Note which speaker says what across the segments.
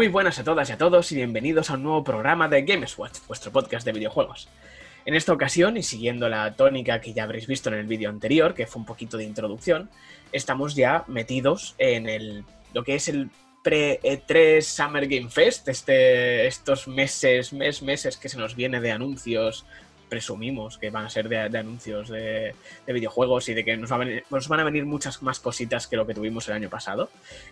Speaker 1: Muy buenas a todas y a todos y bienvenidos a un nuevo programa de Gameswatch, vuestro podcast de videojuegos. En esta ocasión, y siguiendo la tónica que ya habréis visto en el vídeo anterior, que fue un poquito de introducción, estamos ya metidos en el, lo que es el pre-E3 Summer Game Fest, este, estos meses, mes, meses que se nos viene de anuncios, presumimos que van a ser de, anuncios de, videojuegos y de que nos, van a venir muchas más cositas que lo que tuvimos el año pasado.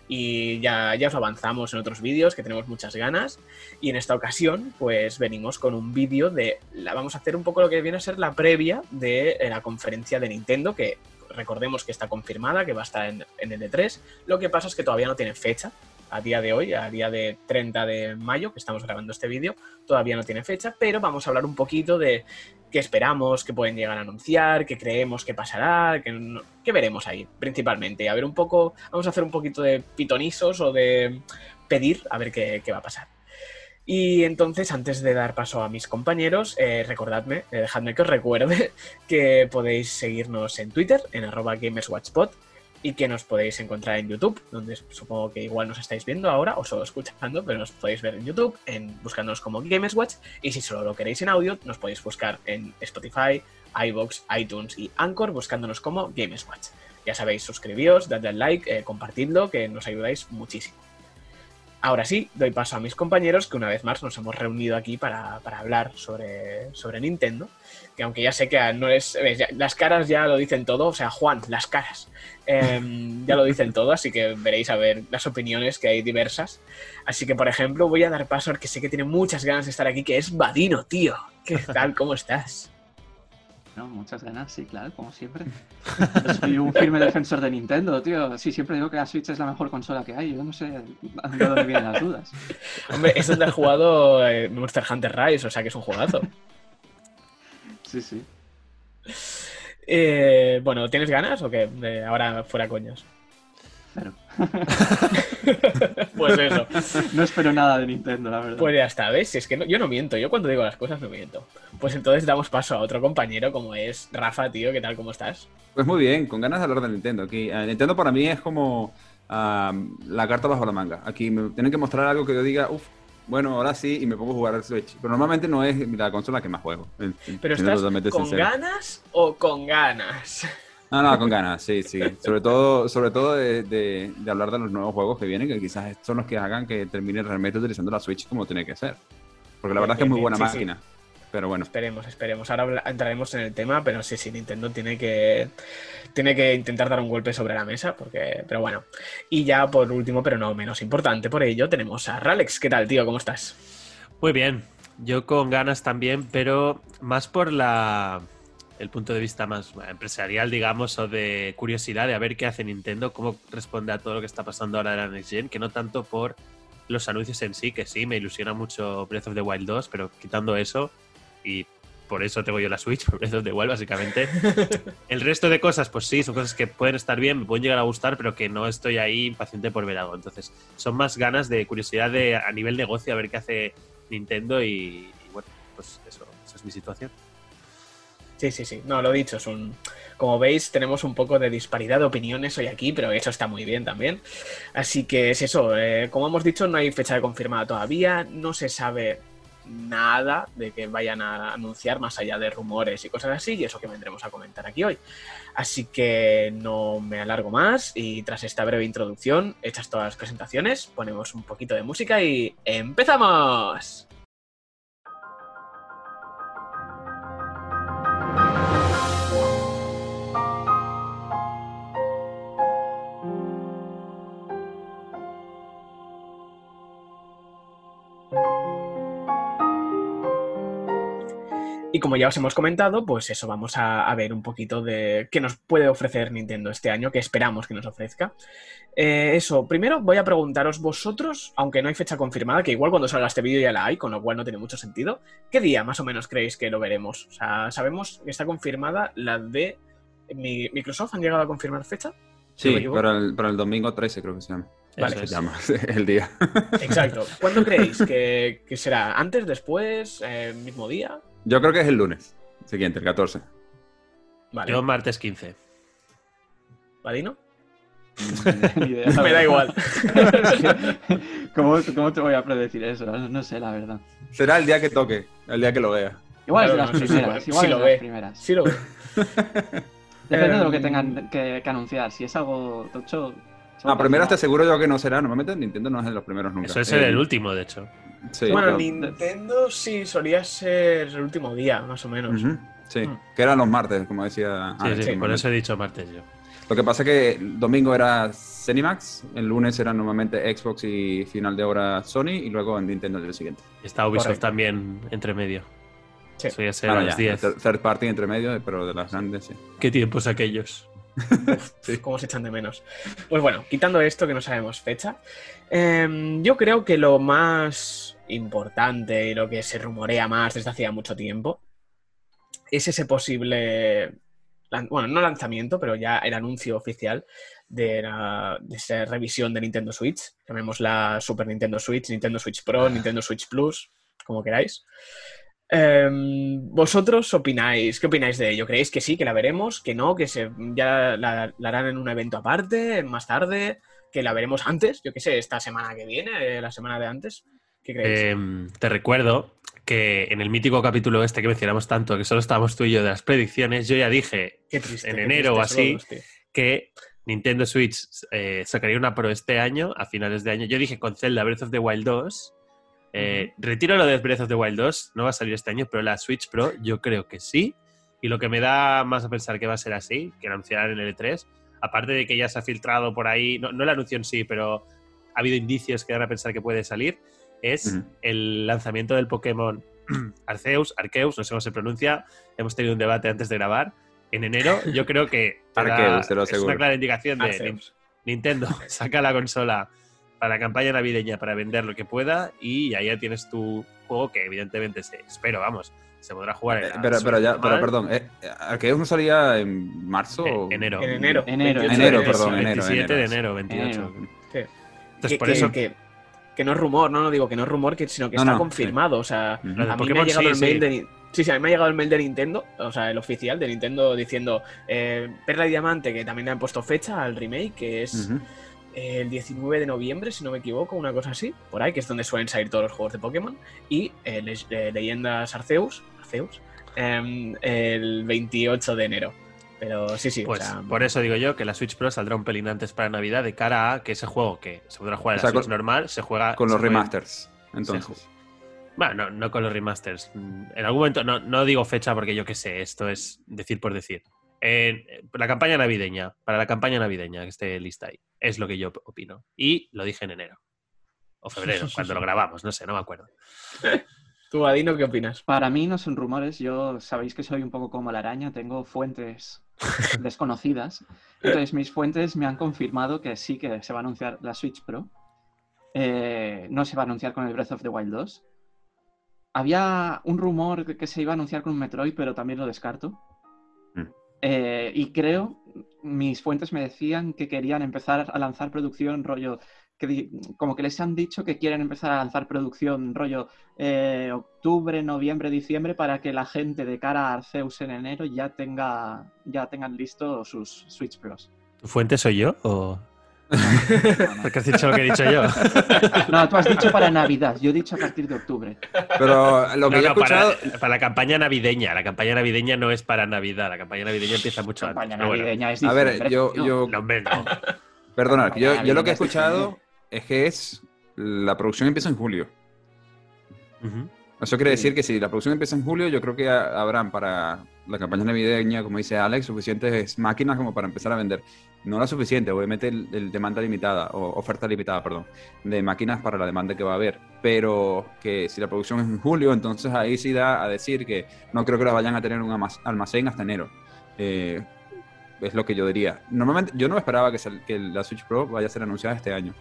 Speaker 1: Y ya, ya os avanzamos en otros vídeos que tenemos muchas ganas. Y en esta ocasión, pues venimos con un vídeo de. La, vamos a hacer un poco lo que viene a ser la previa de la conferencia de Nintendo, que recordemos que está confirmada, que va a estar en, en el E3. Lo que pasa es que todavía no tiene fecha, a día de hoy, a día de 30 de mayo, que estamos grabando este vídeo, todavía no tiene fecha, pero vamos a hablar un poquito de qué esperamos, qué pueden llegar a anunciar, qué creemos que pasará, qué, veremos ahí, principalmente. A ver un poco, vamos a hacer un poquito de pitonisos o de pedir a ver qué, va a pasar. Y entonces, antes de dar paso a mis compañeros, eh, recordadme, eh, dejadme que os recuerde que podéis seguirnos en Twitter, en arroba gamerswatchpod, y que nos podéis encontrar en YouTube, donde supongo que igual nos estáis viendo ahora o solo escuchando, pero nos podéis ver en YouTube, en buscándonos como Gameswatch, y si solo lo queréis en audio, nos podéis buscar en Spotify, iBox, iTunes y Anchor buscándonos como Gameswatch. Ya sabéis, suscribíos, dadle al like, eh, compartidlo, que nos ayudáis muchísimo. Ahora sí, doy paso a mis compañeros que una vez más nos hemos reunido aquí para, hablar sobre, sobre Nintendo. Que aunque ya sé que no es. las caras ya lo dicen todo, o sea, Juan, las caras. Em, ya lo dicen todo, así que veréis a ver las opiniones que hay diversas. Así que, por ejemplo, voy a dar paso al que sé que tiene muchas ganas de estar aquí, que es Vadino, tío. ¿Qué tal? ¿Cómo estás?
Speaker 2: Muchas ganas, sí, claro, como siempre. soy un firme defensor de Nintendo, tío. Sí, siempre digo que la Switch es la mejor consola que hay. Yo no sé de dónde vienen las dudas.
Speaker 1: Hombre, eso es del jugado eh, Monster Hunter Rise, o sea que es un jugazo.
Speaker 2: Sí, sí.
Speaker 1: Eh, bueno, ¿tienes ganas o qué? ahora fuera coños. pues eso.
Speaker 2: No espero nada de Nintendo, la verdad.
Speaker 1: Pues ya está, ¿ves? Es que yo no miento, yo cuando digo las cosas no miento. Pues entonces damos paso a otro compañero como es Rafa, tío, ¿qué tal? ¿Cómo estás?
Speaker 3: Pues muy bien, con ganas de hablar de Nintendo. Aquí, eh, Nintendo para mí es como la carta bajo la manga. Aquí me tienen que mostrar algo que yo diga, uff, bueno, ahora sí, y me pongo a jugar al Switch. Pero normalmente no es la consola que más juego.
Speaker 1: Pero estás con ganas o con ganas.
Speaker 3: No, no, con ganas, sí, sí. Sobre todo, sobre todo de, hablar de los nuevos juegos que vienen, que quizás son los que hagan que termine realmente utilizando la Switch como tiene que ser. Porque la verdad es que es muy buena máquina. Pero bueno.
Speaker 1: Esperemos, esperemos. Ahora entraremos en el tema, pero sí, sí, Nintendo tiene que, tiene que intentar dar un golpe sobre la mesa, porque, pero bueno. Y ya por último, pero no menos importante por ello, tenemos a Ralex. ¿Qué tal, tío? ¿Cómo estás?
Speaker 4: Muy bien. Yo con ganas también, pero más por la el punto de vista más empresarial, digamos, o de curiosidad de a ver qué hace Nintendo, cómo responde a todo lo que está pasando ahora de la Next Gen, que no tanto por los anuncios en sí, que sí, me ilusiona mucho Breath of the Wild 2, pero quitando eso, y por eso tengo yo la Switch, por Breath of the Wild, básicamente. el resto de cosas, pues sí, son cosas que pueden estar bien, me pueden llegar a gustar, pero que no estoy ahí impaciente por ver algo. Entonces, son más ganas de curiosidad de, a nivel negocio, a ver qué hace Nintendo y bueno, pues eso, esa es mi situación.
Speaker 1: Sí, sí, sí. No, lo dicho, es un. Como veis, tenemos un poco de disparidad de opiniones hoy aquí, pero eso está muy bien también. Así que es eso. Eh, como hemos dicho, no hay fecha de confirmada todavía. No se sabe nada de que vayan a anunciar más allá de rumores y cosas así, y eso que vendremos a comentar aquí hoy. Así que no me alargo más y tras esta breve introducción, hechas todas las presentaciones, ponemos un poquito de música y ¡empezamos! Y como ya os hemos comentado, pues eso, vamos a, ver un poquito de qué nos puede ofrecer Nintendo este año, que esperamos que nos ofrezca. Eh, eso, primero voy a preguntaros vosotros, aunque no hay fecha confirmada, que igual cuando salga este vídeo ya la hay, con lo cual no tiene mucho sentido, ¿qué día más o menos creéis que lo veremos? O sea, sabemos que está confirmada la de Microsoft, ¿han llegado a confirmar fecha?
Speaker 3: Sí, para el, para el domingo 13 creo que se llama. Vale. Se llama el día.
Speaker 1: Exacto. ¿Cuándo creéis que, será? ¿Antes, después, eh, mismo día?
Speaker 3: Yo creo que es el lunes siguiente, el 14.
Speaker 4: Vale. Yo martes 15.
Speaker 1: ¿Vadino?
Speaker 2: Ni idea, la
Speaker 1: Me da igual.
Speaker 2: ¿Cómo, ¿Cómo te voy a predecir eso? No, no sé, la verdad.
Speaker 3: Será el día que toque, el día que lo vea.
Speaker 2: Igual es de las
Speaker 1: no,
Speaker 2: primeras. igual
Speaker 1: sí
Speaker 2: es
Speaker 1: lo
Speaker 2: de
Speaker 1: ve.
Speaker 2: las primeras.
Speaker 1: Sí lo veo.
Speaker 2: Depende de lo que tengan que, que anunciar. Si es algo tocho.
Speaker 3: A primeras te aseguro yo que no será. Normalmente Nintendo no es de los primeros nunca.
Speaker 4: Eso es
Speaker 3: Eh,
Speaker 4: el último, de hecho.
Speaker 3: Sí,
Speaker 1: bueno, Nintendo sí solía ser el último día, más o menos.
Speaker 3: Sí,
Speaker 1: Mm.
Speaker 3: que eran los martes, como decía.
Speaker 4: Sí,
Speaker 3: Alex,
Speaker 4: sí, por eso he dicho martes yo.
Speaker 3: Lo que pasa es que el domingo era Cinemax, el lunes era normalmente Xbox y final de hora Sony, y luego en Nintendo el día siguiente.
Speaker 4: Y Está Ubisoft
Speaker 1: Correcto.
Speaker 4: también entre medio.
Speaker 1: Sí.
Speaker 4: Eso ya será
Speaker 3: Bueno,
Speaker 4: a las
Speaker 3: ya,
Speaker 4: 10.
Speaker 3: third- Third party entre medio, pero de las grandes, sí.
Speaker 4: ¿Qué tiempos aquellos?
Speaker 3: Sí.
Speaker 1: cómo se echan de menos. Pues bueno, quitando esto que no sabemos fecha, em, yo creo que lo más importante y lo que se rumorea más desde hacía mucho tiempo es ese posible, bueno, no lanzamiento, pero ya el anuncio oficial de, la, de esa revisión de Nintendo Switch, llamémosla Super Nintendo Switch, Nintendo Switch Pro, Nintendo Switch Plus, como queráis. Em, ¿Vosotros opináis? ¿Qué opináis de ello? ¿Creéis que sí, que la veremos? ¿Que no? ¿Que se, ya la, la harán en un evento aparte, más tarde? ¿Que la veremos antes? Yo qué sé, esta semana que viene, eh, la semana de antes. ¿Qué creéis?
Speaker 4: Eh, te recuerdo que en el mítico capítulo este que mencionamos tanto, que solo estábamos tú y yo de las predicciones, yo ya dije
Speaker 1: triste.
Speaker 4: en enero o así, que Nintendo Switch eh, sacaría una Pro este año, a finales de año. Yo dije con Zelda Breath of the Wild 2. Eh, Retiro lo de Breath of the Wild 2, no va a salir este año, pero la Switch Pro yo creo que sí. Y lo que me da más a pensar que va a ser así, que anunciarán en el E3, aparte de que ya se ha filtrado por ahí, no, no el anuncio en sí, pero ha habido indicios que dan a pensar que puede salir, es el lanzamiento del Pokémon Arceus, Arceus, no sé cómo se pronuncia, hemos tenido un debate antes de grabar, en enero, yo creo que da-
Speaker 3: Arceus, te lo
Speaker 4: es una clara indicación de
Speaker 1: Arceus.
Speaker 4: Nintendo saca la consola para la campaña navideña para vender lo que pueda y ahí ya tienes tu juego que evidentemente se espero, vamos, se podrá jugar en
Speaker 3: Eh,
Speaker 4: la
Speaker 3: pero, pero ya, pero perdón, eh, ¿Arceus no salía en marzo?
Speaker 4: en enero.
Speaker 1: En enero.
Speaker 2: Enero,
Speaker 1: 28 de
Speaker 3: enero, perdón,
Speaker 1: sí.
Speaker 3: enero.
Speaker 4: 27 de enero, 28.
Speaker 2: Enero.
Speaker 1: Sí.
Speaker 4: Entonces,
Speaker 1: que,
Speaker 4: por
Speaker 1: que-
Speaker 4: eso
Speaker 1: que- que no es rumor, no, no digo que no es rumor, que, sino que
Speaker 3: No,
Speaker 1: está
Speaker 3: no,
Speaker 1: confirmado. O sea,
Speaker 4: de
Speaker 1: a mí me ha llegado
Speaker 4: sí,
Speaker 1: el mail
Speaker 4: sí.
Speaker 1: de Sí, sí, a mí me ha llegado el mail de Nintendo, o sea, el oficial de Nintendo diciendo eh, Perla y Diamante, que también le han puesto fecha al remake, que es. El 19 de noviembre, si no me equivoco, una cosa así, por ahí, que es donde suelen salir todos los juegos de Pokémon, y eh, Le- eh, Leyendas Arceus, Arceus em, el 28 de enero. Pero sí, sí,
Speaker 4: Pues
Speaker 1: o sea,
Speaker 4: por eso digo yo que la Switch Pro saldrá un pelín antes para Navidad de cara a que ese juego que se podrá jugar en
Speaker 3: O sea,
Speaker 4: la Switch
Speaker 3: con-
Speaker 4: normal se juega
Speaker 3: Con
Speaker 4: se
Speaker 3: los remasters. Entonces.
Speaker 4: Bueno, no, no con los remasters. Mm, En algún momento, no, no digo fecha porque yo qué sé, esto es decir por decir. En- la campaña navideña, para la campaña navideña que esté lista ahí, es lo que yo opino. Y lo dije en enero. O febrero, cuando lo grabamos, no sé, no me acuerdo.
Speaker 1: ¿Tú, Adino, qué opinas?
Speaker 2: Para mí no son rumores, yo sabéis que soy un poco como la araña, tengo fuentes desconocidas. Entonces mis fuentes me han confirmado que sí que se va a anunciar la Switch Pro. Eh, no se va a anunciar con el Breath of the Wild 2. Había un rumor de que se iba a anunciar con un Metroid, pero también lo descarto.
Speaker 3: Mm.
Speaker 2: Eh, y creo, mis fuentes me decían que querían empezar a lanzar producción rollo, que como que les han dicho que quieren empezar a lanzar producción rollo eh, octubre, noviembre, diciembre, para que la gente de cara a Arceus en enero ya tenga ya tengan listo sus Switch Pros.
Speaker 4: ¿Tu fuente soy yo o. porque has dicho lo que he dicho yo?
Speaker 2: No, tú has dicho para Navidad, yo he dicho a partir de octubre.
Speaker 3: Pero lo que
Speaker 4: No,
Speaker 3: yo he
Speaker 4: no,
Speaker 3: escuchado.
Speaker 4: para la campaña navideña. La campaña navideña no es para Navidad. La campaña navideña empieza mucho antes.
Speaker 2: Campaña
Speaker 4: bueno.
Speaker 2: navideña es
Speaker 3: A ver, yo, yo
Speaker 4: No, hombre, no.
Speaker 3: Perdona, yo, yo lo que he escuchado es que es. La producción empieza en julio.
Speaker 4: Ujú.
Speaker 3: Eso quiere decir que si la producción empieza en julio, yo creo que ha- habrán para la campaña navideña, como dice Alex, suficientes máquinas como para empezar a vender. No la suficiente, obviamente el, el demanda limitada, o oferta limitada, perdón, de máquinas para la demanda que va a haber. Pero que si la producción es en julio, entonces ahí sí da a decir que no creo que la vayan a tener un almac- almacén hasta enero. Eh, es lo que yo diría. Normalmente, yo no esperaba que, sal- que la Switch Pro vaya a ser anunciada este año.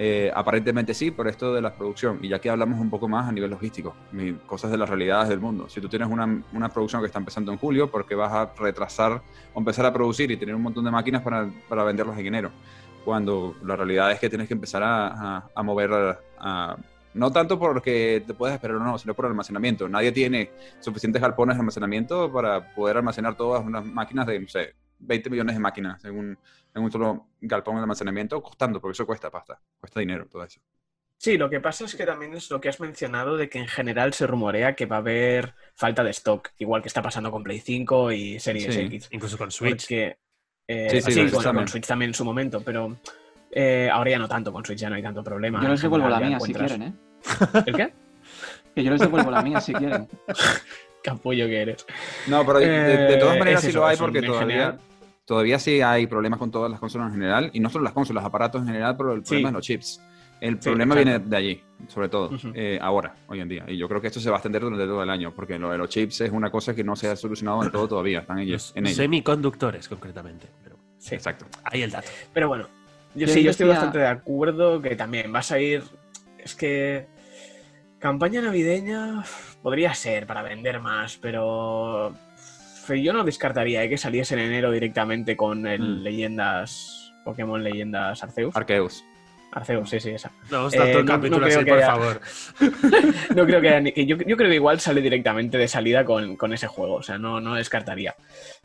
Speaker 3: Eh, aparentemente sí, por esto de la producción. Y ya que hablamos un poco más a nivel logístico, cosas de las realidades del mundo. Si tú tienes una, una producción que está empezando en julio, porque vas a retrasar o empezar a producir y tener un montón de máquinas para, para venderlas en enero? Cuando la realidad es que tienes que empezar a, a- a mover, a- a- no tanto porque te puedes esperar o no, sino por almacenamiento. Nadie tiene suficientes galpones de almacenamiento para poder almacenar todas unas máquinas de, no sé, 20 millones de máquinas en un, en un solo galpón de almacenamiento costando, porque eso cuesta pasta, cuesta dinero, todo eso.
Speaker 1: Sí, lo que pasa es que también es lo que has mencionado de que en general se rumorea que va a haber falta de stock, igual que está pasando con Play 5 y Series
Speaker 3: Sí.
Speaker 1: X.
Speaker 4: Incluso con Switch.
Speaker 1: Porque, eh,
Speaker 3: Sí, sí,
Speaker 1: sí,
Speaker 3: con Switch
Speaker 1: con,
Speaker 3: también.
Speaker 1: con Switch también en su momento, pero eh, ahora ya no tanto, con Switch ya no hay tanto problema.
Speaker 2: Yo les devuelvo la mía si
Speaker 1: encuentras-
Speaker 2: quieren, ¿eh?
Speaker 1: ¿El qué?
Speaker 2: Que yo les devuelvo la mía si quieren.
Speaker 1: Capullo que eres.
Speaker 3: No, pero de, de todas
Speaker 1: Eh,
Speaker 3: maneras
Speaker 1: es
Speaker 3: sí
Speaker 1: eso,
Speaker 3: lo hay porque todavía,
Speaker 1: general.
Speaker 3: Todavía sí hay problemas con todas las consolas en general, y no solo las consolas, los aparatos en general, pero el
Speaker 1: Sí.
Speaker 3: problema es los chips. El
Speaker 1: Sí,
Speaker 3: problema viene de allí, sobre todo, eh, ahora, hoy en día. Y yo creo que esto se va a extender durante todo el año, porque lo de los chips es una cosa que no se ha solucionado en todo todavía, están ellos,
Speaker 4: Los
Speaker 3: en ello.
Speaker 4: semiconductores, concretamente. Pero
Speaker 1: Sí.
Speaker 3: Exacto.
Speaker 4: ahí el dato.
Speaker 1: Pero bueno, yo
Speaker 2: Yo
Speaker 1: sí, yo estoy bastante de acuerdo que también vas a ir. Es que. Campaña navideña podría ser para vender más, pero. Yo no descartaría eh, que saliese en enero directamente con el
Speaker 3: Mm.
Speaker 1: Leyendas. Pokémon Leyendas Arceus.
Speaker 3: Arceus.
Speaker 1: Arceus, sí, sí, esa.
Speaker 4: No, os
Speaker 1: Eh,
Speaker 4: todo el
Speaker 1: no-
Speaker 4: capítulo
Speaker 1: creo
Speaker 4: así,
Speaker 1: que
Speaker 4: por
Speaker 1: haya-
Speaker 4: favor.
Speaker 1: No creo que, haya ni- que yo, yo creo que igual sale directamente de salida con, con ese juego, o sea, no, no descartaría.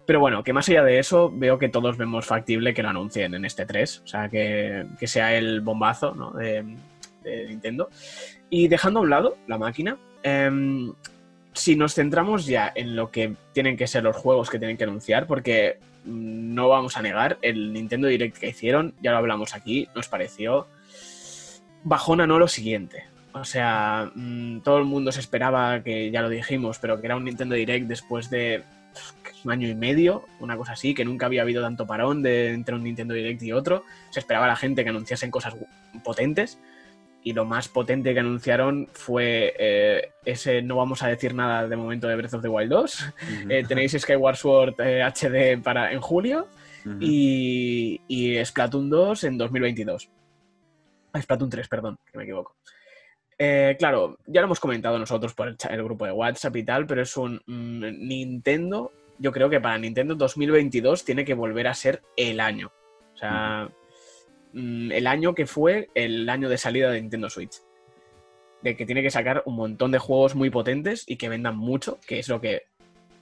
Speaker 1: Pero bueno, que más allá de eso, veo que todos vemos factible que lo anuncien en este 3, o sea, que, que sea el bombazo ¿no? de, de Nintendo. Y dejando a un lado la máquina, em, si nos centramos ya en lo que tienen que ser los juegos que tienen que anunciar, porque mm, no vamos a negar, el Nintendo Direct que hicieron, ya lo hablamos aquí, nos pareció bajona no lo siguiente. O sea, mm, todo el mundo se esperaba que, ya lo dijimos, pero que era un Nintendo Direct después de un año y medio, una cosa así, que nunca había habido tanto parón de entre un Nintendo Direct y otro. Se esperaba a la gente que anunciasen cosas potentes. Y lo más potente que anunciaron fue eh, ese no vamos a decir nada de momento de Breath of the Wild 2. Eh, tenéis Skyward Sword eh, HD para, en julio y, y Splatoon 2 en 2022. Ah, Splatoon 3, perdón, que me equivoco. Eh, claro, ya lo hemos comentado nosotros por el, el grupo de WhatsApp y tal, pero es un mm, Nintendo. Yo creo que para Nintendo 2022 tiene que volver a ser el año. O sea, mm, el año que fue el año de salida de Nintendo Switch. De que tiene que sacar un montón de juegos muy potentes y que vendan mucho, que es lo que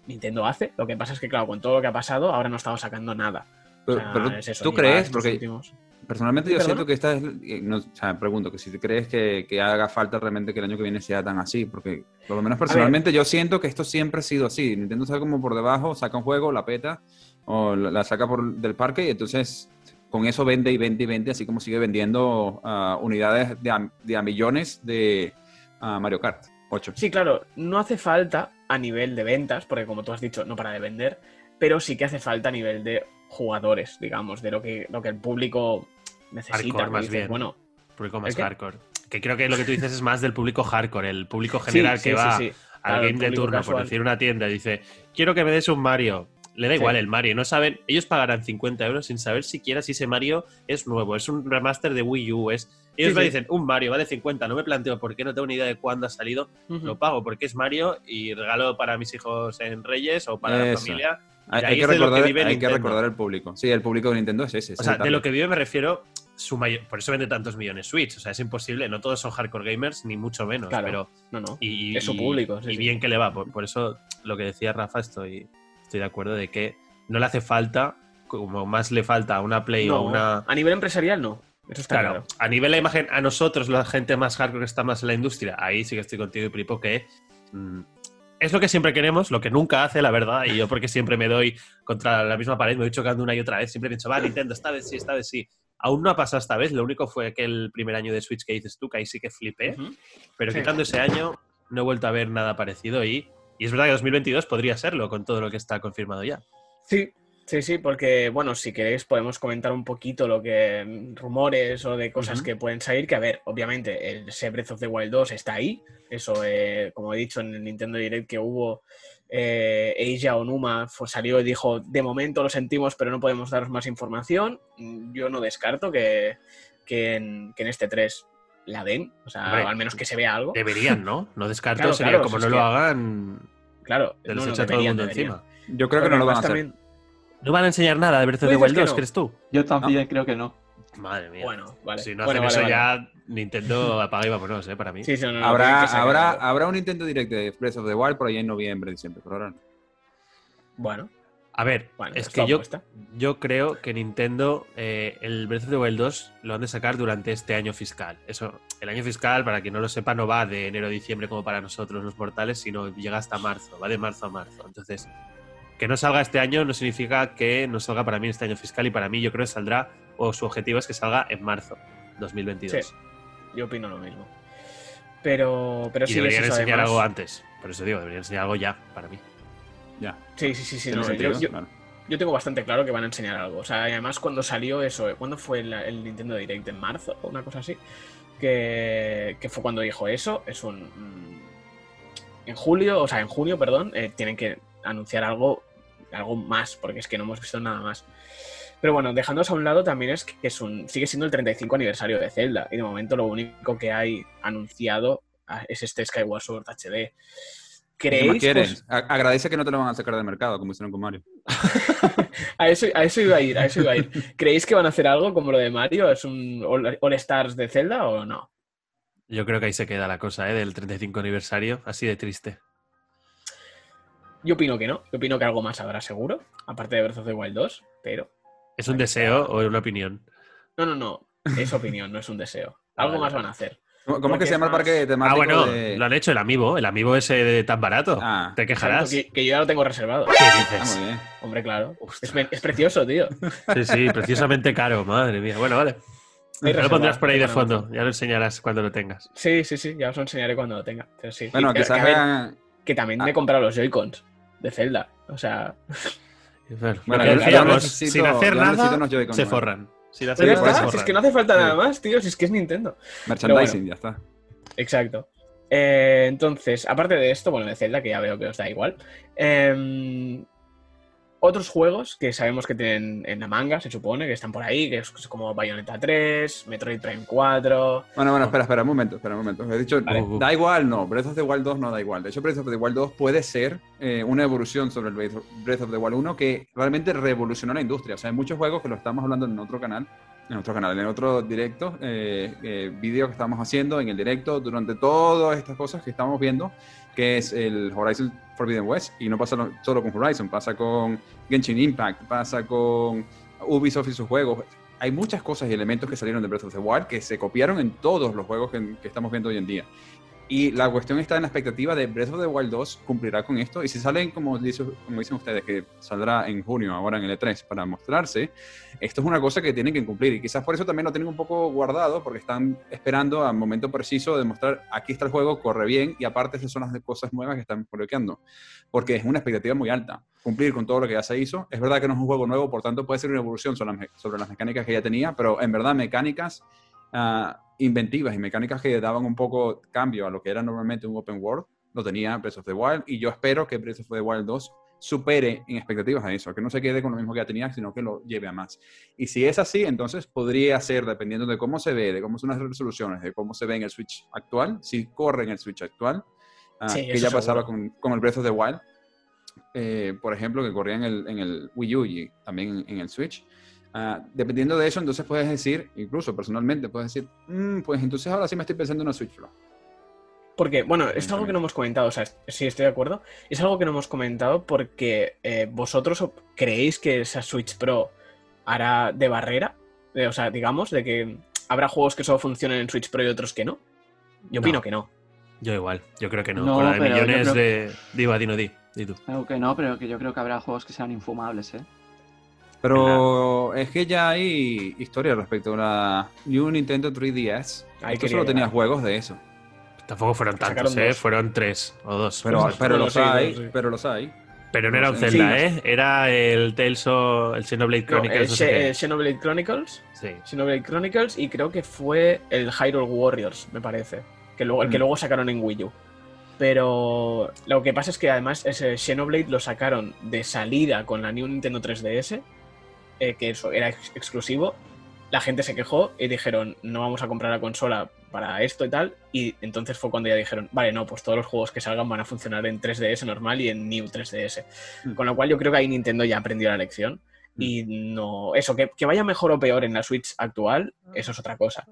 Speaker 1: Nintendo hace. Lo que pasa es que, claro, con todo lo que ha pasado, ahora no estamos sacando nada. O
Speaker 3: Pero,
Speaker 1: sea,
Speaker 3: pero
Speaker 1: es eso,
Speaker 3: ¿Tú crees? Porque
Speaker 1: últimos-
Speaker 3: personalmente yo siento que esta es... eh, No, o sea, pregunto que si crees que, que haga falta realmente que el año que viene sea tan así, porque por lo menos personalmente yo siento que esto siempre ha sido así. Nintendo saca como por debajo, saca un juego, la peta, o la, la saca por del parque y entonces con eso vende y vende y vende, así como sigue vendiendo ah, unidades de a, de a millones de ah, Mario Kart 8.
Speaker 1: Sí, claro, no hace falta a nivel de ventas, porque como tú has dicho, no para de vender, pero sí que hace falta a nivel de jugadores, digamos, de lo que, lo que el público necesita.
Speaker 4: Hardcore, más
Speaker 1: dices,
Speaker 4: bien.
Speaker 1: Bueno,
Speaker 4: Público más hardcore. Que creo que lo que tú dices es más del público hardcore, el público general
Speaker 1: sí,
Speaker 4: que
Speaker 1: sí,
Speaker 4: va
Speaker 1: sí, sí.
Speaker 4: al
Speaker 1: Claro,
Speaker 4: game de turno, por decir una tienda, y dice, quiero que me des un Mario. Le da
Speaker 1: Sí.
Speaker 4: igual el Mario, no saben, ellos pagarán 50 euros sin saber siquiera si ese Mario es nuevo, es un remaster de Wii U, es... Ellos
Speaker 1: Sí,
Speaker 4: me dicen, un Mario vale 50, no me planteo por qué, no tengo ni idea de cuándo ha salido, lo pago porque es Mario y regalo para mis hijos en Reyes o para la familia.
Speaker 3: Hay, hay que
Speaker 4: es de lo que
Speaker 3: recordar,
Speaker 4: vive
Speaker 3: hay que recordar el público. Sí, el público de Nintendo es ese.
Speaker 4: O sea, de lo que vive me refiero, su mayor, por eso vende tantos millones Switch, o sea, es imposible, no todos son hardcore gamers, ni mucho menos,
Speaker 1: Claro.
Speaker 4: pero...
Speaker 1: No, no.
Speaker 4: Y,
Speaker 1: Es su público, sí,
Speaker 4: y
Speaker 1: sí.
Speaker 4: bien que le va. Por, por eso lo que decía Rafa, estoy, estoy de acuerdo de que no le hace falta, como más le falta a una Play o
Speaker 1: No,
Speaker 4: a una.
Speaker 1: A nivel empresarial, no. Eso está
Speaker 4: Claro,
Speaker 1: claro.
Speaker 4: a nivel de imagen, a nosotros, la gente más hardcore que está más en la industria, ahí sí que estoy contigo y Pripo, que mm, es lo que siempre queremos, lo que nunca hace, la verdad, y yo porque siempre me doy contra la misma pared, me voy chocando una y otra vez, siempre pienso, va, Nintendo, esta vez sí, esta vez sí. Aún no ha pasado esta vez, lo único fue aquel primer año de Switch que dices tú, que ahí sí que flipé,
Speaker 1: Ujú.
Speaker 4: pero
Speaker 1: Sí.
Speaker 4: quitando ese año, no he vuelto a ver nada parecido y, y es verdad que 2022 podría serlo con todo lo que está confirmado ya.
Speaker 1: Sí, sí, sí, porque, bueno, si queréis podemos comentar un poquito lo que rumores o de cosas que pueden salir, que a ver, obviamente el Breath of the Wild 2 está ahí, eso, eh, como he dicho en el Nintendo Direct que hubo, eh, Eija Onuma fue- salió y dijo, de momento lo sentimos, pero no podemos daros más información, Mm, yo no descarto que, que, en, que en este 3 la den, o sea,
Speaker 4: Hombre,
Speaker 1: al menos que se vea algo.
Speaker 4: Deberían, ¿no? No descarto,
Speaker 1: Claro,
Speaker 4: sería
Speaker 1: claro,
Speaker 4: como no lo
Speaker 1: que-
Speaker 4: hagan,
Speaker 1: Claro,
Speaker 4: se les
Speaker 1: no, no,
Speaker 4: echa todo el
Speaker 1: deberían,
Speaker 4: mundo
Speaker 1: deberían.
Speaker 4: encima.
Speaker 3: Yo creo que no lo van a hacer.
Speaker 1: también-
Speaker 4: ¿No van a enseñar nada de Breath of the Wild
Speaker 1: que
Speaker 4: 2,
Speaker 1: no.
Speaker 4: crees tú?
Speaker 2: Yo también creo que no.
Speaker 4: Madre mía.
Speaker 1: Bueno, vale.
Speaker 4: Si no
Speaker 1: Bueno,
Speaker 4: hacen
Speaker 1: vale,
Speaker 4: eso
Speaker 1: vale.
Speaker 4: ya, Nintendo apaga y vámonos, ¿eh? Para mí.
Speaker 1: Sí, sí, no, no,
Speaker 3: Habrá, habrá, habrá un Nintendo Direct de Breath of the Wild por ahí en noviembre, diciembre, por ahora no.
Speaker 1: Bueno,
Speaker 4: A ver,
Speaker 1: Bueno,
Speaker 4: es que yo,
Speaker 1: apuesta.
Speaker 4: yo creo que Nintendo, eh, el Breath of the Wild 2 lo han de sacar durante este año fiscal. Eso, el año fiscal, para quien no lo sepa, no va de enero a diciembre como para nosotros los mortales, sino llega hasta marzo, va de marzo a marzo. Entonces, que no salga este año no significa que no salga para mí este año fiscal y para mí yo creo que saldrá, o su objetivo es que salga en marzo 2022.
Speaker 1: Sí. Yo opino lo mismo. Pero, pero
Speaker 4: y
Speaker 1: sí,
Speaker 4: deberían
Speaker 1: es eso,
Speaker 4: enseñar
Speaker 1: además-
Speaker 4: algo antes. Por eso digo, deberían enseñar algo ya, para mí.
Speaker 3: Ya.
Speaker 1: Sí, sí, sí, sí.
Speaker 3: Tiene
Speaker 1: no,
Speaker 3: sentido,
Speaker 1: yo, yo-
Speaker 3: claro.
Speaker 1: yo tengo bastante claro que van a enseñar algo. O sea, y además cuando salió eso, eh, ¿cuándo fue el, el Nintendo Direct? ¿En marzo o una cosa así? Que, fue cuando dijo eso. Es un. mm, En julio, o sea, en junio, perdón, eh, tienen que anunciar algo, algo más, porque es que no hemos visto nada más. Pero bueno, dejándonos a un lado también es que es un, sigue siendo el 35 aniversario de Zelda. Y de momento lo único que hay anunciado ah, es este Skyward Sword HD.
Speaker 3: ¿Qué más
Speaker 1: ¿Creéis pues,
Speaker 3: A- Agradece que no te lo van a sacar del mercado, como hicieron con Mario.
Speaker 1: A eso, a eso iba a ir, a eso iba a ir. ¿Creéis que van a hacer algo como lo de Mario? ¿Es un All, All Stars de Zelda o no?
Speaker 4: Yo creo que ahí se queda la cosa, ¿eh? Del 35 aniversario, así de triste.
Speaker 1: Yo opino que no. Yo opino que algo más habrá seguro, aparte de Breath of the Wild 2, pero...
Speaker 4: ¿Es un deseo o una opinión?
Speaker 1: No, no, no. Es opinión, no es un deseo. Algo
Speaker 4: Vale.
Speaker 1: más van a hacer.
Speaker 3: ¿Cómo, cómo es que se llama el parque
Speaker 1: más-
Speaker 3: temático
Speaker 4: Ah, bueno,
Speaker 3: de-
Speaker 4: lo han hecho el Amiibo, el Amiibo ese de tan barato.
Speaker 3: Ah.
Speaker 4: Te quejarás.
Speaker 1: Que, que yo ya lo tengo reservado.
Speaker 4: ¿Qué
Speaker 3: Ah,
Speaker 4: dices?
Speaker 3: muy bien.
Speaker 1: Hombre, claro. Es, precioso, tío.
Speaker 4: Sí, sí, precisamente caro, madre mía. Bueno, vale. Ya lo pondrás por ahí de fondo, ya lo enseñarás cuando lo tengas.
Speaker 1: Sí, sí, sí, ya os lo enseñaré cuando lo tenga. Pero sí.
Speaker 3: Bueno,
Speaker 1: Y que-
Speaker 3: quizás
Speaker 1: que, también
Speaker 3: Ah.
Speaker 1: me he comprado los Joy-Cons de Zelda. O sea,
Speaker 4: Bueno,
Speaker 3: Bueno,
Speaker 1: yo-
Speaker 3: necesito-
Speaker 4: sin hacer nada, se forran. Nada,
Speaker 3: por
Speaker 1: está. Si es que no hace falta nada más, tío, si es que es Nintendo.
Speaker 3: merchandising,
Speaker 1: bueno.
Speaker 3: ya está.
Speaker 1: Exacto. Eh, entonces, aparte de esto, bueno, de Zelda, que ya veo que os da igual. em, otros juegos que sabemos que tienen en la manga, se supone, que están por ahí, que es como Bayonetta 3, Metroid Prime 4.
Speaker 3: Bueno, bueno, espera, espera, un momento, espera un momento. He dicho,
Speaker 4: Vale.
Speaker 3: da igual, no. Breath of the Wild 2 no da igual. De hecho, Breath of the Wild 2 puede ser eh, una evolución sobre el Breath of- Breath of the Wild 1 que realmente revolucionó la industria. O sea, hay muchos juegos que lo estamos hablando en otro canal, en otro canal, en otro directo, eh, eh, vídeo que estamos haciendo en el directo durante todas estas cosas que estamos viendo, que es el Horizon Forbidden West. Y no pasa lo- solo con Horizon, pasa con Genshin Impact, pasa con Ubisoft y sus juegos. Hay muchas cosas y elementos que salieron de Breath of the Wild que se copiaron en todos los juegos que estamos viendo hoy en día. Y la cuestión está en la expectativa de Breath of the Wild 2 cumplirá con esto. Y si salen, como, dice- como dicen ustedes, que saldrá en junio, ahora en el E3, para mostrarse, esto es una cosa que tienen que cumplir. Y quizás por eso también lo tienen un poco guardado, porque están esperando al momento preciso de mostrar, aquí está el juego, corre bien, y aparte esas son las cosas nuevas que están bloqueando. Porque es una expectativa muy alta. Cumplir con todo lo que ya se hizo. Es verdad que no es un juego nuevo, por tanto puede ser una evolución sobre las, mecánicas que ya tenía, pero en verdad mecánicas ah, inventivas y mecánicas que daban un poco cambio a lo que era normalmente un open world, lo tenía Breath of the Wild y yo espero que Breath of the Wild 2 supere en expectativas a eso, que no se quede con lo mismo que ya tenía, sino que lo lleve a más. Y si es así, entonces podría ser, dependiendo de cómo se ve, de cómo son las resoluciones, de cómo se ve en el Switch actual, si corre en el Switch actual, ah,
Speaker 1: Sí,
Speaker 3: que ya pasaba con, con el Breath of the Wild, eh, por ejemplo, que corría en el, en el Wii U y también en, en el Switch. Ah, dependiendo de eso, entonces puedes decir, incluso personalmente, puedes decir, "Mm, pues entonces ahora sí me estoy pensando en una Switch Pro.
Speaker 1: Porque, bueno, es algo que no hemos comentado, o sea, sí estoy de acuerdo. Es algo que no hemos comentado porque eh, vosotros creéis que esa Switch Pro hará de barrera, Eh, o sea, digamos, de que habrá juegos que solo funcionen en Switch Pro y otros que no. Yo
Speaker 4: No.
Speaker 1: opino que no.
Speaker 4: Yo igual, yo creo que no.
Speaker 2: No,
Speaker 4: Con la de millones
Speaker 2: creo-
Speaker 4: de. Diva, Dino, di. Di tú.
Speaker 2: Creo que no, pero que yo creo que habrá juegos que sean infumables, ¿eh?
Speaker 3: Pero es que ya hay historia respecto a la New Nintendo 3DS.
Speaker 1: Ahí
Speaker 3: Esto
Speaker 1: quería
Speaker 3: solo tenía juegos de eso.
Speaker 4: Tampoco fueron tantos, ¿eh?
Speaker 1: dos.
Speaker 4: Fueron tres o dos.
Speaker 3: Pero, los hay,
Speaker 1: sí.
Speaker 3: pero los hay.
Speaker 4: Pero no era un Zelda,
Speaker 1: sí.
Speaker 4: ¿eh? Era el Tales of... el Xenoblade
Speaker 1: No,
Speaker 4: Chronicles.
Speaker 1: el,
Speaker 4: no
Speaker 1: el Xenoblade Chronicles.
Speaker 4: Sí.
Speaker 1: Xenoblade Chronicles y creo que fue el Hyrule Warriors, me parece. Que luego, el que
Speaker 3: Mm.
Speaker 1: luego sacaron en Wii U. Pero lo que pasa es que además ese Xenoblade lo sacaron de salida con la New Nintendo 3DS, eh, que eso era ex- exclusivo. La gente se quejó y dijeron, no vamos a comprar la consola para esto y tal. Y entonces fue cuando ya dijeron, vale, no, pues todos los juegos que salgan van a funcionar en 3DS normal y en New 3DS.
Speaker 3: Mm.
Speaker 1: Con lo cual yo creo que ahí Nintendo ya aprendió la lección. Y no, eso, que, que vaya mejor o peor en la Switch actual, eso es otra cosa.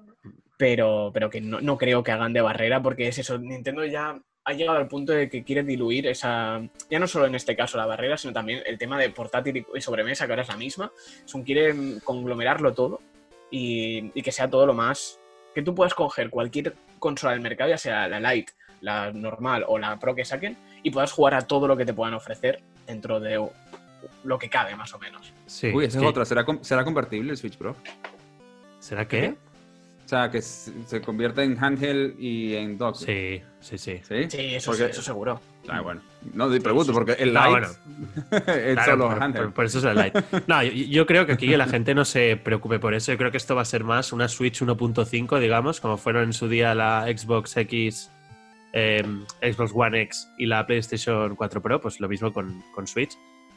Speaker 1: Pero, pero que no, no creo que hagan de barrera porque es eso, Nintendo ya ha llegado al punto de que quiere diluir esa, ya no solo en este caso la barrera, sino también el tema de portátil y sobremesa, que ahora es la misma. Es un quiere mm, conglomerarlo todo y, y que sea todo lo más... Que tú puedas coger cualquier consola del mercado, ya sea la Lite, la normal o la Pro que saquen, y puedas jugar a todo lo que te puedan ofrecer dentro de lo que cabe, más o menos.
Speaker 4: Sí.
Speaker 3: Uy, esa es
Speaker 4: que-
Speaker 3: otra. ¿Será, com- ¿Será convertible el Switch Pro?
Speaker 4: ¿Será que?
Speaker 3: O sea, que se convierte en handheld y en dock.
Speaker 4: Sí, sí, sí.
Speaker 3: ¿Sí?
Speaker 1: Sí, eso,
Speaker 3: Porque-
Speaker 1: eso seguro.
Speaker 3: Ah, bueno. No, te pregunto, porque el
Speaker 4: No, bueno.
Speaker 3: es
Speaker 4: Claro,
Speaker 3: solo
Speaker 4: por, por- por eso es la Lite. No, yo, yo creo que aquí la gente no se preocupe por eso. Yo creo que esto va a ser más una Switch 1.5, digamos, como fueron en su día la Xbox X, eh, Xbox One X y la PlayStation 4 Pro, pues lo mismo con, con Switch,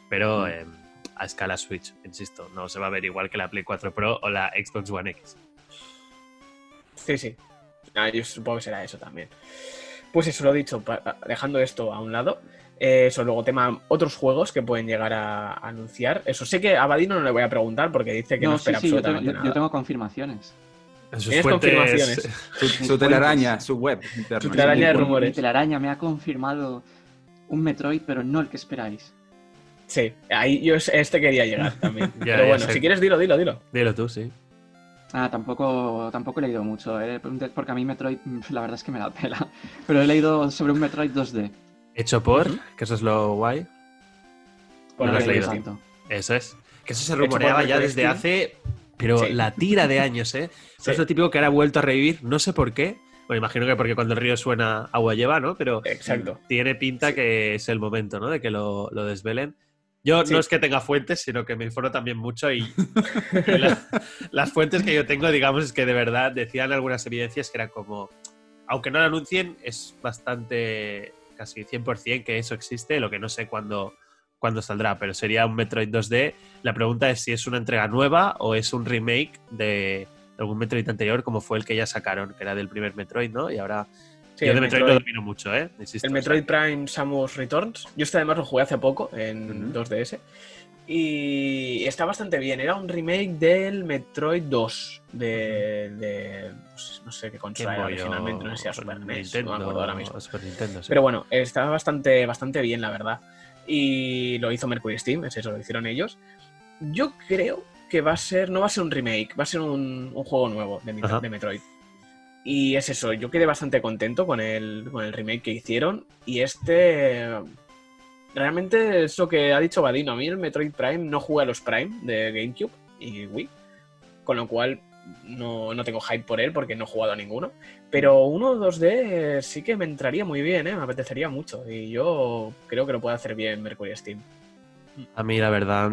Speaker 4: pero eh, a escala Switch, insisto. No se va a ver igual que la Play 4 Pro o la Xbox One X.
Speaker 1: Sí, sí. Ah, yo supongo que será eso también. Pues eso lo he dicho, pa- dejando esto a un lado. eh, Eso, luego tema otros juegos que pueden llegar a, anunciar. Eso sé que a Badino no le voy a preguntar porque dice que no,
Speaker 2: No, sí,
Speaker 1: espera
Speaker 2: sí, yo tengo,
Speaker 1: absolutamente
Speaker 2: yo- yo
Speaker 1: nada.
Speaker 2: tengo confirmaciones.
Speaker 4: En sus
Speaker 1: Tienes
Speaker 4: fuentes-
Speaker 1: confirmaciones.
Speaker 3: Su, su telaraña, su web interna.
Speaker 1: Su telaraña de rumores.
Speaker 2: Mi telaraña me ha confirmado un Metroid, pero no el que esperáis.
Speaker 1: Sí, ahí yo es- este quería llegar también.
Speaker 4: Ya,
Speaker 1: Pero bueno,
Speaker 4: sé.
Speaker 1: si quieres dilo, dilo, dilo.
Speaker 4: Dilo tú, sí.
Speaker 2: Ah, tampoco, tampoco he leído mucho, ¿eh? porque a mí Metroid, la verdad es que me da pela. Pero he leído sobre un Metroid 2D.
Speaker 4: Hecho por, que eso es lo guay.
Speaker 1: Por
Speaker 4: No lo has leído.
Speaker 2: tanto.
Speaker 4: Eso es. Que eso se rumoreaba ya desde
Speaker 1: Steam.
Speaker 4: hace. Pero
Speaker 1: Sí.
Speaker 4: la tira de años, ¿eh?
Speaker 1: Sí.
Speaker 4: Es lo típico que ahora ha vuelto a revivir, no sé por qué. Bueno, imagino que porque cuando el río suena, agua lleva, ¿no? Pero
Speaker 1: Exacto.
Speaker 4: tiene pinta que es el momento, ¿no? De que lo, lo desvelen. Yo
Speaker 1: Sí.
Speaker 4: no es que tenga fuentes, sino que me informo también mucho y, y la- las fuentes que yo tengo, digamos, es que de verdad decían algunas evidencias que eran como, aunque no lo anuncien, es bastante, casi 100% que eso existe, lo que no sé cuándo, cuándo saldrá, pero sería un Metroid 2D. La pregunta es si es una entrega nueva o es un remake de algún Metroid anterior, como fue el que ya sacaron, que era del primer Metroid, ¿no? Y ahora...
Speaker 1: Sí,
Speaker 4: yo
Speaker 1: el
Speaker 4: de Metroid,
Speaker 1: Metroid-
Speaker 4: no domino mucho, ¿eh? Insisto,
Speaker 1: El
Speaker 4: o sea,
Speaker 1: Metroid Prime Samus Returns. Yo este además lo jugué hace poco en
Speaker 3: Ujú.
Speaker 1: 2DS. Y está bastante bien. Era un remake del Metroid 2. De. de, pues, no sé qué consola era originalmente. No sé si era Super NES.
Speaker 4: Nintendo,
Speaker 1: no me acuerdo ahora mismo.
Speaker 4: Super Nintendo, sí.
Speaker 1: Pero bueno, está bastante, bastante bien, la verdad. Y lo hizo Mercury Steam, es eso, lo hicieron ellos. Yo creo que va a ser. No va a ser un remake, va a ser un, un juego nuevo de Metroid. Y es eso, yo quedé bastante contento con el, con el remake que hicieron. Y este. Realmente es lo que ha dicho Vadino. A mí el Metroid Prime no juega a los Prime de GameCube y Wii. Con lo cual no, no tengo hype por él porque no he jugado a ninguno. Pero uno 2D sí que me entraría muy bien, ¿eh? me apetecería mucho. Y yo creo que lo puede hacer bien Mercury Steam.
Speaker 4: A mí, la verdad,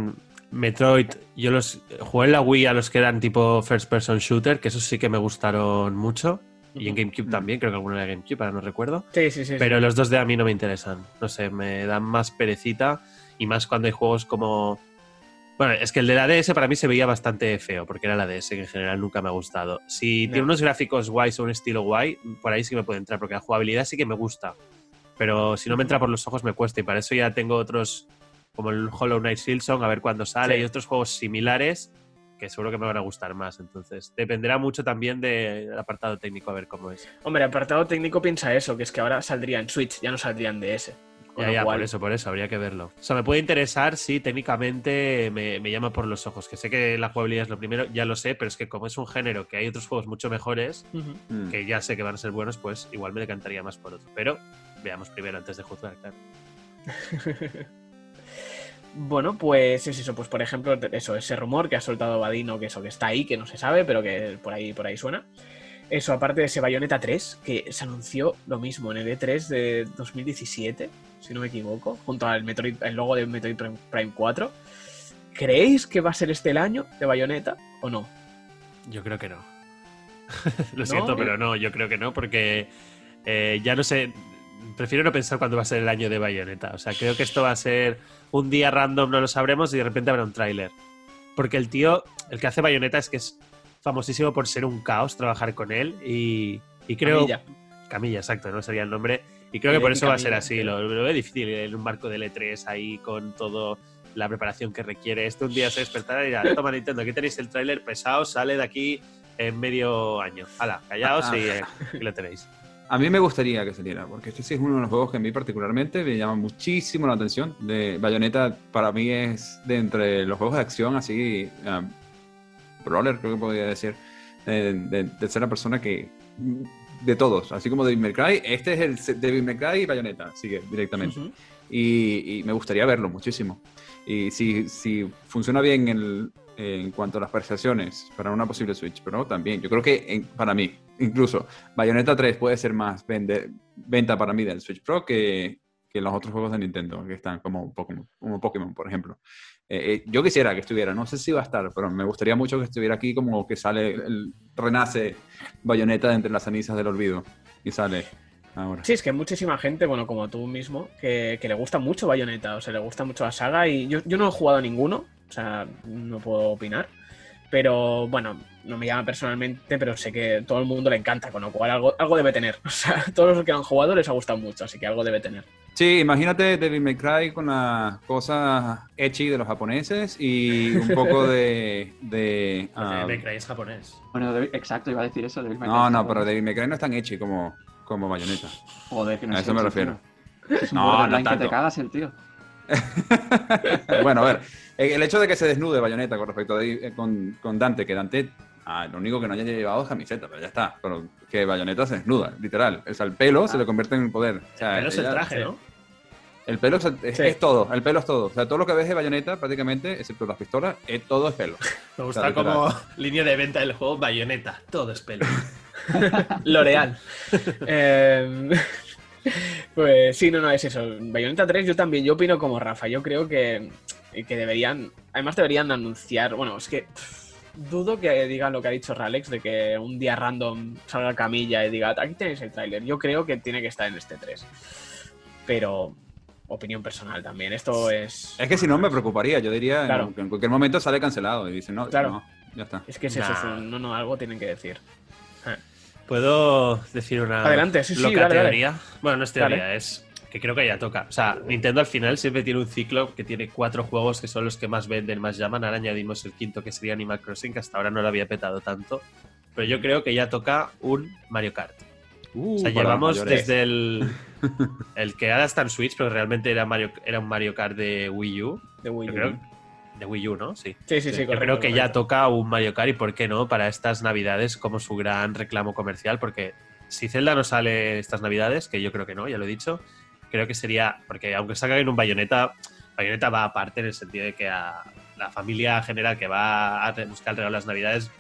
Speaker 4: Metroid, yo los jugué en la Wii a los que eran tipo first person shooter, que esos sí que me gustaron mucho. Y en GameCube también, creo que alguno era GameCube, ahora no recuerdo.
Speaker 1: Sí, sí, sí.
Speaker 4: Pero
Speaker 1: sí.
Speaker 4: los dos de a mí no me interesan. No sé, me dan más perecita. Y más cuando hay juegos como. Bueno, es que el de la DS para mí se veía bastante feo, porque era la DS, que en general nunca me ha gustado. Si
Speaker 1: No.
Speaker 4: tiene unos gráficos guays o un estilo guay, por ahí sí que me puede entrar, porque la jugabilidad sí que me gusta. Pero si no me entra por los ojos me cuesta, y para eso ya tengo otros, como el Hollow Knight Silksong, a ver cuándo sale,
Speaker 1: Sí.
Speaker 4: y otros juegos similares que seguro que me van a gustar más. Entonces, dependerá mucho también del apartado técnico, a ver cómo es.
Speaker 1: Hombre, apartado técnico piensa eso, que es que ahora saldría en Switch, ya no saldría en DS. Con
Speaker 4: Ya, ya, por eso, por eso, habría que verlo. O sea, me puede interesar si técnicamente me, me llama por los ojos, que sé que la jugabilidad es lo primero, ya lo sé, pero es que como es un género que hay otros juegos mucho mejores.
Speaker 3: Mm.
Speaker 4: que ya sé que van a ser buenos, pues igual me decantaría más por otro. Pero veamos primero antes de juzgar, claro.
Speaker 1: Bueno, pues es eso, pues por ejemplo, eso, ese rumor que ha soltado Vadino, que eso, que está ahí, que no se sabe, pero que por ahí, por ahí suena. Eso, aparte de ese Bayonetta 3, que se anunció lo mismo en el E3 de 2017, si no me equivoco, junto al Metroid, el logo de Metroid Prime- Prime 4. ¿Creéis que va a ser este el año de Bayonetta o no?
Speaker 4: Yo creo que no. lo
Speaker 1: ¿No?
Speaker 4: siento, pero no, yo creo que no, porque eh, ya no sé. Prefiero no pensar cuándo va a ser el año de Bayonetta. O sea, creo que esto va a ser un día random, no lo sabremos, y de repente habrá un tráiler. Porque el tío, el que hace Bayonetta es que es famosísimo por ser un caos trabajar con él. Y, y creo.
Speaker 1: Camilla.
Speaker 4: Camilla, exacto, no sería el nombre. Y creo que por eso va a ser así.
Speaker 1: sí.
Speaker 4: Lo, lo veo difícil en un marco del E3 ahí con todo la preparación que requiere. Este un día se despertará y dirá, toma Nintendo, aquí tenéis el tráiler pesado, sale de aquí en medio año. Hala, callaos y, eh, aquí lo tenéis.
Speaker 3: A mí me gustaría que saliera, porque este sí es uno de los juegos que a mí particularmente me llama muchísimo la atención. De Bayonetta para mí es de entre los juegos de acción así, um, brawler creo que podría decir, de, de, de ser la persona que de todos, así como Devil May Cry, este es el Devil May Cry y Bayonetta, sigue directamente. Y, y me gustaría verlo muchísimo. Y si, si funciona bien el- en cuanto a las prestaciones para una posible Switch, pero también, yo creo que para mí, incluso Bayonetta 3 puede ser más vende- venta para mí del Switch Pro que, que los otros juegos de Nintendo que están como Pokémon, como Pokémon por ejemplo. Eh, eh, yo quisiera que estuviera, no sé si va a estar, pero me gustaría mucho que estuviera aquí como que sale, renace Bayonetta de entre las cenizas del olvido y sale ahora.
Speaker 1: Sí, es que muchísima gente, bueno, como tú mismo, que, que le gusta mucho Bayonetta, o sea, le gusta mucho la saga y yo, yo no he jugado a ninguno, o sea, no puedo opinar, pero bueno, no me llama personalmente, pero sé que todo el mundo le encanta, con lo cual algo, algo debe tener, o sea, todos los que han jugado les ha gustado mucho, así que algo debe tener.
Speaker 3: Sí, imagínate Devil May Cry con las cosas ecchi de los japoneses y un poco de... de ah,
Speaker 4: Devil May Cry es japonés.
Speaker 2: Bueno, exacto, iba a decir eso. Devil May Cry
Speaker 3: no,
Speaker 2: es
Speaker 3: no,
Speaker 2: japonés.
Speaker 3: pero Devil May Cry no es tan ecchi como, como Bayonetta.
Speaker 2: Joder, que no
Speaker 3: A
Speaker 2: es
Speaker 3: eso me refiero.
Speaker 2: tío. Es un
Speaker 3: No, no
Speaker 2: que te
Speaker 3: tanto.
Speaker 2: cagas el tío.
Speaker 3: bueno, a ver, el hecho de que se desnude Bayonetta con respecto a eh, con, con Dante, que Dante, ah, lo único que no haya llevado es camiseta, pero ya está. Pero que Bayonetta se desnuda, literal. O sea, el pelo se le convierte en poder. O sea,
Speaker 4: Pero es el traje. ¿no?
Speaker 3: El pelo es, es-
Speaker 1: Sí.
Speaker 3: es todo, el pelo es todo. O sea, todo lo que ves de Bayonetta, prácticamente, excepto las pistolas, es, todo es pelo.
Speaker 4: Me gusta como línea de venta del juego Bayonetta. Todo es pelo.
Speaker 1: L'Oreal. Eh, pues sí, no, no, es eso. Bayonetta 3 yo también, yo opino como Rafa, yo creo que, que deberían, además deberían anunciar, bueno, es que pff, dudo que digan lo que ha dicho Ralex, de que un día random salga Camilla y diga, aquí tenéis el tráiler. Yo creo que tiene que estar en este 3. Pero, opinión personal también, esto es...
Speaker 3: Es que si no me preocuparía, yo diría
Speaker 1: Claro.
Speaker 3: que en cualquier momento sale cancelado y dicen, no,
Speaker 1: Claro.
Speaker 3: no, ya está.
Speaker 1: Es que es eso, es
Speaker 4: Nah.
Speaker 1: un- no, no, algo tienen que decir.
Speaker 4: ¿Puedo decir una
Speaker 1: Adelante, sí, sí,
Speaker 4: loca
Speaker 1: dale, dale.
Speaker 4: teoría? Bueno, no es teoría,
Speaker 1: Dale.
Speaker 4: es que creo que ya toca. O sea, Nintendo al final siempre tiene un ciclo que tiene cuatro juegos que son los que más venden, más llaman. Ahora añadimos el quinto que sería Animal Crossing, que hasta ahora no lo había petado tanto. Pero yo creo que ya toca un Mario Kart.
Speaker 3: Uh,
Speaker 4: O sea, llevamos desde el, el que ahora está en Switch, pero realmente era, Mario, era un Mario Kart de Wii U.
Speaker 1: De Wii U.
Speaker 4: creo, de Wii U, ¿no? Sí.
Speaker 1: Sí, sí, sí, correcto,
Speaker 4: creo que ya toca un Mario Kart y por qué no para estas navidades como su gran reclamo comercial, porque si Zelda no sale estas navidades, que yo creo que no, ya lo he dicho, creo que sería, porque aunque salga en un Bayonetta, Bayonetta va aparte en el sentido de que a la familia general que va a buscar el regalo de las navidades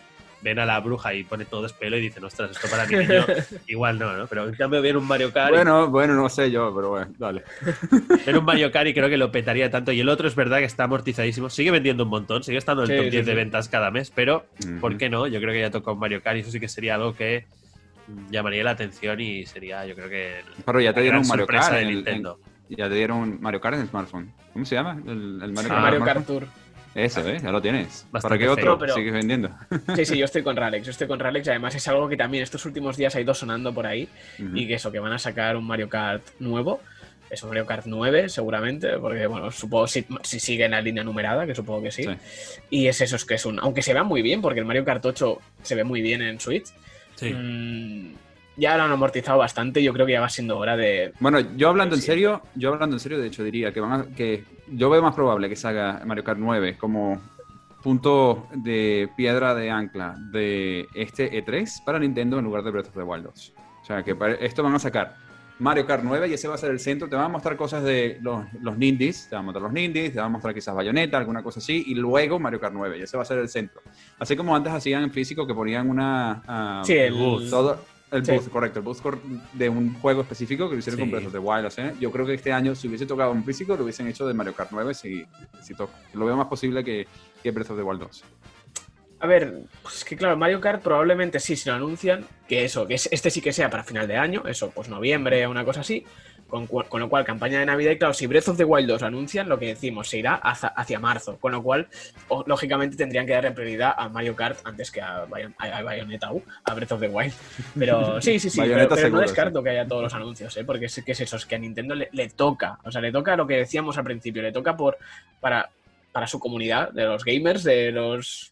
Speaker 4: ven a la bruja y pone todo despelo y dicen, ostras, esto para mi niño igual no, ¿no? Pero en cambio viene un Mario Kart y-
Speaker 3: Bueno, bueno, no sé yo, pero bueno, dale.
Speaker 4: Era un Mario Kart y creo que lo petaría tanto. Y el otro es verdad que está amortizadísimo. Sigue vendiendo un montón, sigue estando en el top
Speaker 1: sí,
Speaker 4: 10 de ventas cada mes, pero. ¿por qué no? Yo creo que ya toca un Mario Kart y eso sí que sería algo que llamaría la atención y sería, yo creo que
Speaker 3: Pero ya te dieron un Mario
Speaker 4: sorpresa
Speaker 3: Kart.
Speaker 4: de
Speaker 3: en el-
Speaker 4: Nintendo.
Speaker 3: en- ya te dieron un Mario Kart en el smartphone. ¿Cómo se llama? El, el Mario Kart.
Speaker 1: Mario Kart. Tour.
Speaker 3: Eso, ¿eh? Ya lo tienes. ¿Para qué otro
Speaker 4: feo,
Speaker 1: pero-
Speaker 3: sigues vendiendo?
Speaker 1: Sí, sí, yo estoy con Ralex, yo estoy con Ralex y además es algo que también estos últimos días ha ido sonando por ahí y que eso, que van a sacar un Mario Kart nuevo, es un Mario Kart 9 seguramente, porque bueno, supongo si, si sigue en la línea numerada, que supongo que sí,
Speaker 3: Sí.
Speaker 1: y es eso, es que es un, aunque se vea muy bien, porque el Mario Kart 8 se ve muy bien en Switch,
Speaker 4: Sí.
Speaker 1: mm, ya lo han amortizado bastante, yo creo que ya va siendo hora de...
Speaker 3: Bueno, yo hablando en serio, yo hablando en serio, de hecho diría que van a, que yo veo más probable que salga Mario Kart 9 como punto de piedra de ancla de este E3 para Nintendo en lugar de Breath of the Wild 2. O sea, que para- esto van a sacar Mario Kart 9 y ese va a ser el centro. Te van a mostrar cosas de los, los Nindies, te van a mostrar los Nindies, te van a mostrar quizás Bayonetta, alguna cosa así, y luego Mario Kart 9 y ese va a ser el centro. Así como antes hacían en físico que ponían una... ah,
Speaker 1: Sí, el...
Speaker 3: todo el
Speaker 1: Sí.
Speaker 3: booth, correcto, el cor- de un juego específico que lo hicieron con
Speaker 4: Sí.
Speaker 3: Breath of the Wild. o sea, yo creo que este año, si hubiese tocado un físico, lo hubiesen hecho de Mario Kart 9 si, si. Lo veo más posible que, que Breath of the Wild 2.
Speaker 1: A ver, pues es que claro, Mario Kart probablemente sí, si lo anuncian, que eso, que es- este sí que sea para final de año, eso, pues noviembre o una cosa así, con, con lo cual campaña de Navidad y claro, si Breath of the Wild 2 lo anuncian, lo que decimos, se irá hacia, hacia marzo, con lo cual, o- lógicamente tendrían que darle prioridad a Mario Kart antes que a, Bayon- a- a Bayonetta, uh, a Breath of the Wild. Pero sí, sí, sí, pero, no descarto que haya todos los anuncios, ¿eh? porque es que es eso, es que a Nintendo le, le toca, o sea, le toca lo que decíamos al principio, le toca por para, para su comunidad, de los gamers, de los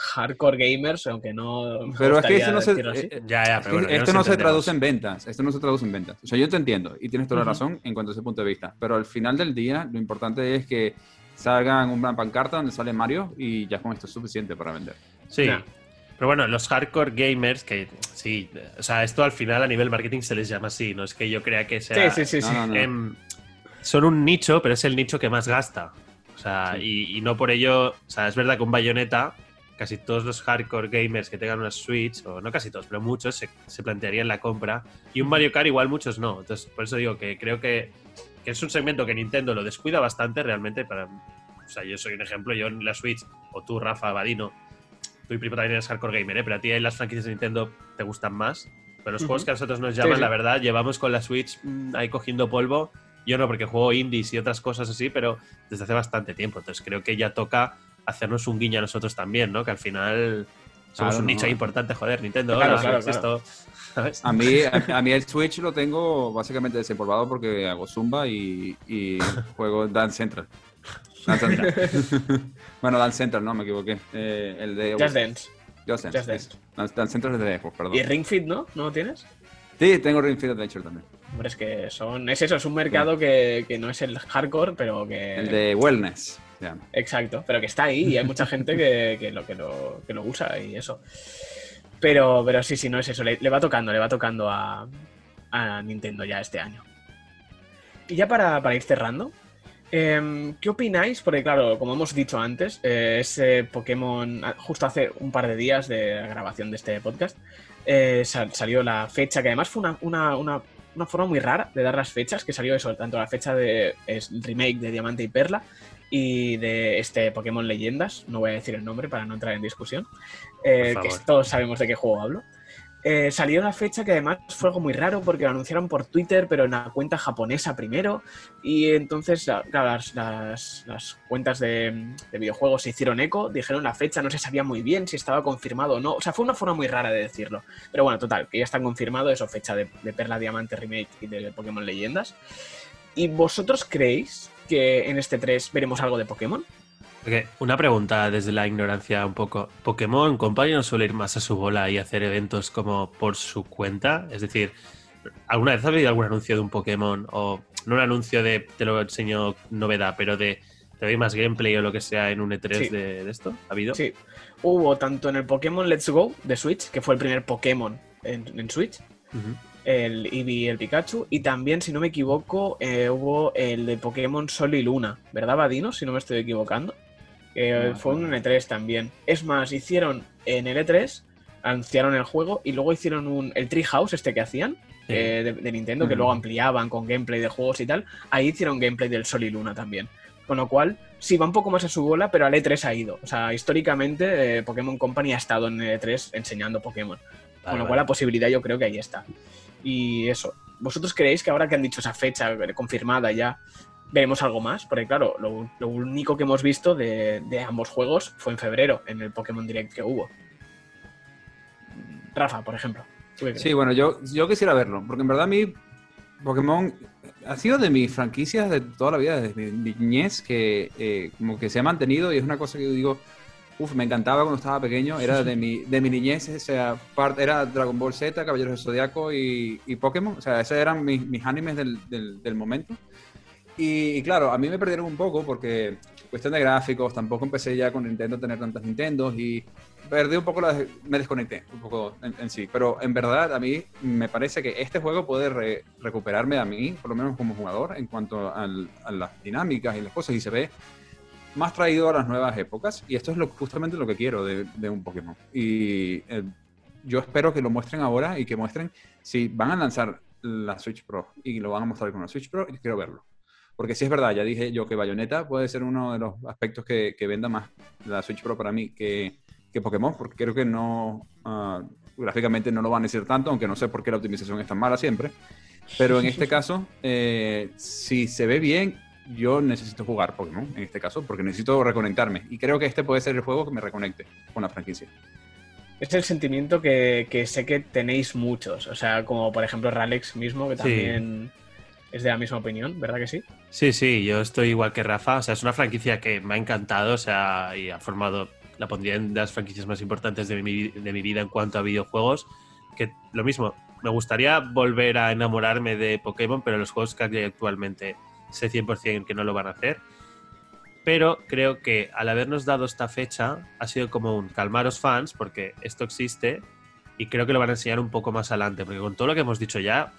Speaker 1: hardcore gamers, aunque no.
Speaker 3: Pero es que esto no se,
Speaker 1: así.
Speaker 3: eh,
Speaker 4: Ya, ya, pero bueno,
Speaker 3: esto no se traduce en ventas. Esto no se traduce en ventas. O sea, yo te entiendo y tienes toda la razón en cuanto a ese punto de vista. Pero al final del día, lo importante es que salgan una pancarta donde sale Mario y ya con esto es suficiente para vender.
Speaker 4: Sí.
Speaker 1: Nah.
Speaker 4: Pero bueno, los hardcore gamers, que sí, o sea, esto al final a nivel marketing se les llama así, no es que yo crea que sea.
Speaker 1: Sí, sí, sí.
Speaker 3: No,
Speaker 1: sí.
Speaker 3: no, no.
Speaker 4: em, son un nicho, pero es el nicho que más gasta. O sea,
Speaker 3: Sí.
Speaker 4: y, y no por ello. O sea, es verdad que un bayoneta, casi todos los hardcore gamers que tengan una Switch, o no casi todos, pero muchos, se, se plantearían la compra. Y un Mario Kart, igual muchos no. Entonces, por eso digo que creo que, que es un segmento que Nintendo lo descuida bastante realmente. Para, o sea, yo soy un ejemplo, yo en la Switch, o tú, Rafa, Badino, tú y Primo también eres hardcore gamer, ¿eh? pero a ti las franquicias de Nintendo te gustan más. Pero los
Speaker 1: Ujú.
Speaker 4: juegos que a nosotros nos llaman,
Speaker 1: sí.
Speaker 4: la verdad, llevamos con la Switch mm, ahí cogiendo polvo. Yo no, porque juego indies y otras cosas así, pero desde hace bastante tiempo. Entonces creo que ya toca hacernos un guiño a nosotros también, ¿no? Que al final somos
Speaker 3: Claro,
Speaker 4: un
Speaker 3: no.
Speaker 4: nicho importante, joder, Nintendo.
Speaker 1: Claro, claro,
Speaker 4: esto, ¿sabes?
Speaker 3: A mí, a, a mí el Switch lo tengo básicamente desempolvado porque hago Zumba y, y juego Dance Central. Dance Central. bueno, Dance Central, no, me equivoqué. Eh, el de
Speaker 1: Just Dance.
Speaker 3: Just Dance.
Speaker 1: Just. Dance,
Speaker 3: Dance Central es de Xbox, perdón.
Speaker 1: ¿Y Ring Fit, no? ¿No lo tienes?
Speaker 3: Sí, tengo Ring Fit Adventure también.
Speaker 1: Hombre, es que son. Es eso, es un mercado que, que no es el hardcore, pero que.
Speaker 3: El de Wellness.
Speaker 1: Exacto, pero que está ahí y hay mucha gente que, que lo, que, lo, que lo usa y eso. Pero, pero sí, sí, no es eso. Le, va tocando, le va tocando a, a Nintendo ya este año. Y ya para, para ir cerrando, em, ¿qué opináis? Porque claro, como hemos dicho antes, eh, ese Pokémon, ah, justo hace un par de días de la grabación de este podcast, eh, sal- salió la fecha, que además fue una, una, una, una forma muy rara de dar las fechas, que salió eso, tanto la fecha de es, remake de Diamante y Perla y de este Pokémon Leyendas, no voy a decir el nombre para no entrar en discusión, eh, que todos sabemos de qué juego hablo. Eh, salió una fecha que además fue algo muy raro porque lo anunciaron por Twitter, pero en la cuenta japonesa primero. Y entonces, claro, las, las- las cuentas de, de videojuegos se hicieron eco, dijeron la fecha, no se sabía muy bien si estaba confirmado o no. O sea, fue una forma muy rara de decirlo. Pero bueno, total, que ya está confirmado eso, fecha de, de Perla Diamante Remake y de Pokémon Leyendas. ¿Y vosotros creéis que en este 3 veremos algo de Pokémon?
Speaker 4: Porque una pregunta desde la ignorancia un poco. ¿Pokémon Company no suele ir más a su bola y hacer eventos como por su cuenta? Es decir, ¿alguna vez ha habido algún anuncio de un Pokémon? O no un anuncio de te lo enseño novedad, pero de te doy más gameplay o lo que sea en un E3
Speaker 1: Sí.
Speaker 4: de, de esto? ¿Ha habido?
Speaker 1: Sí, hubo tanto en el Pokémon Let's Go de Switch, que fue el primer Pokémon en, en Switch. El Eevee y el Pikachu, y también, si no me equivoco, eh, hubo el de Pokémon Sol y Luna, ¿verdad, Vadino? Si no me estoy equivocando.
Speaker 3: No me
Speaker 1: fue un
Speaker 3: acuerdo.
Speaker 1: E3 también. Es más, hicieron en el E3, anunciaron el juego y luego hicieron un, el Treehouse este que hacían.
Speaker 4: Sí.
Speaker 1: eh, de, de Nintendo, que
Speaker 3: Ujú.
Speaker 1: luego ampliaban con gameplay de juegos y tal. Ahí hicieron gameplay del Sol y Luna también. Con lo cual, sí, va un poco más a su bola, pero al E3 ha ido. O sea, históricamente, eh, Pokémon Company ha estado en el E3 enseñando Pokémon.
Speaker 4: Vale,
Speaker 1: Con lo
Speaker 4: vale.
Speaker 1: cual la posibilidad yo creo que ahí está. Y eso, ¿vosotros creéis que ahora que han dicho esa fecha confirmada ya, veremos algo más? Porque claro, lo, lo único que hemos visto de, de ambos juegos fue en febrero, en el Pokémon Direct que hubo. Rafa, por ejemplo.
Speaker 3: Sí, bueno, yo, yo quisiera verlo, porque en verdad a mí Pokémon ha sido de mis franquicias de toda la vida, desde mi niñez, que eh, como que se ha mantenido y es una cosa que yo digo, uff, me encantaba cuando estaba pequeño, era de mi, de mi niñez, o sea, era Dragon Ball Z, Caballeros del Zodiaco y, y Pokémon, o sea, esos eran mis, mis animes del, del, momento. Y, claro, a mí me perdieron un poco porque cuestión de gráficos, tampoco empecé ya con Nintendo a tener tantas Nintendos y perdí un poco, me desconecté un poco en, sí. Pero en verdad a mí me parece que este juego puede re- recuperarme a mí, por lo menos como jugador, en cuanto a las dinámicas y las cosas y se ve más traído a las nuevas épocas y esto es lo, justamente lo que quiero de, de un Pokémon. Y eh, yo espero que lo muestren ahora y que muestren si van a lanzar la Switch Pro y lo van a mostrar con la Switch Pro, y quiero verlo. Porque sí es verdad, ya dije yo que Bayonetta puede ser uno de los aspectos que, que venda más la Switch Pro para mí que, que Pokémon, porque creo que no, ah, gráficamente no lo van a decir tanto, aunque no sé por qué la optimización es tan mala siempre. Pero en este caso, eh, si se ve bien, yo necesito jugar Pokémon, en este caso, porque necesito reconectarme. Y creo que este puede ser el juego que me reconecte con la franquicia.
Speaker 1: Es el sentimiento que, que sé que tenéis muchos. O sea, como por ejemplo Ralex mismo, que
Speaker 4: Sí.
Speaker 1: también es de la misma opinión, ¿verdad que sí?
Speaker 4: Sí, sí, yo estoy igual que Rafa. O sea, es una franquicia que me ha encantado, o sea, y ha formado la pondría en las franquicias más importantes de mi, de mi vida en cuanto a videojuegos. Que lo mismo, me gustaría volver a enamorarme de Pokémon, pero los juegos que hay actualmente sé 100% que no lo van a hacer. Pero creo que al habernos dado esta fecha ha sido como un calmaros fans, porque esto existe y creo que lo van a enseñar un poco más adelante, porque con todo lo que hemos dicho ya,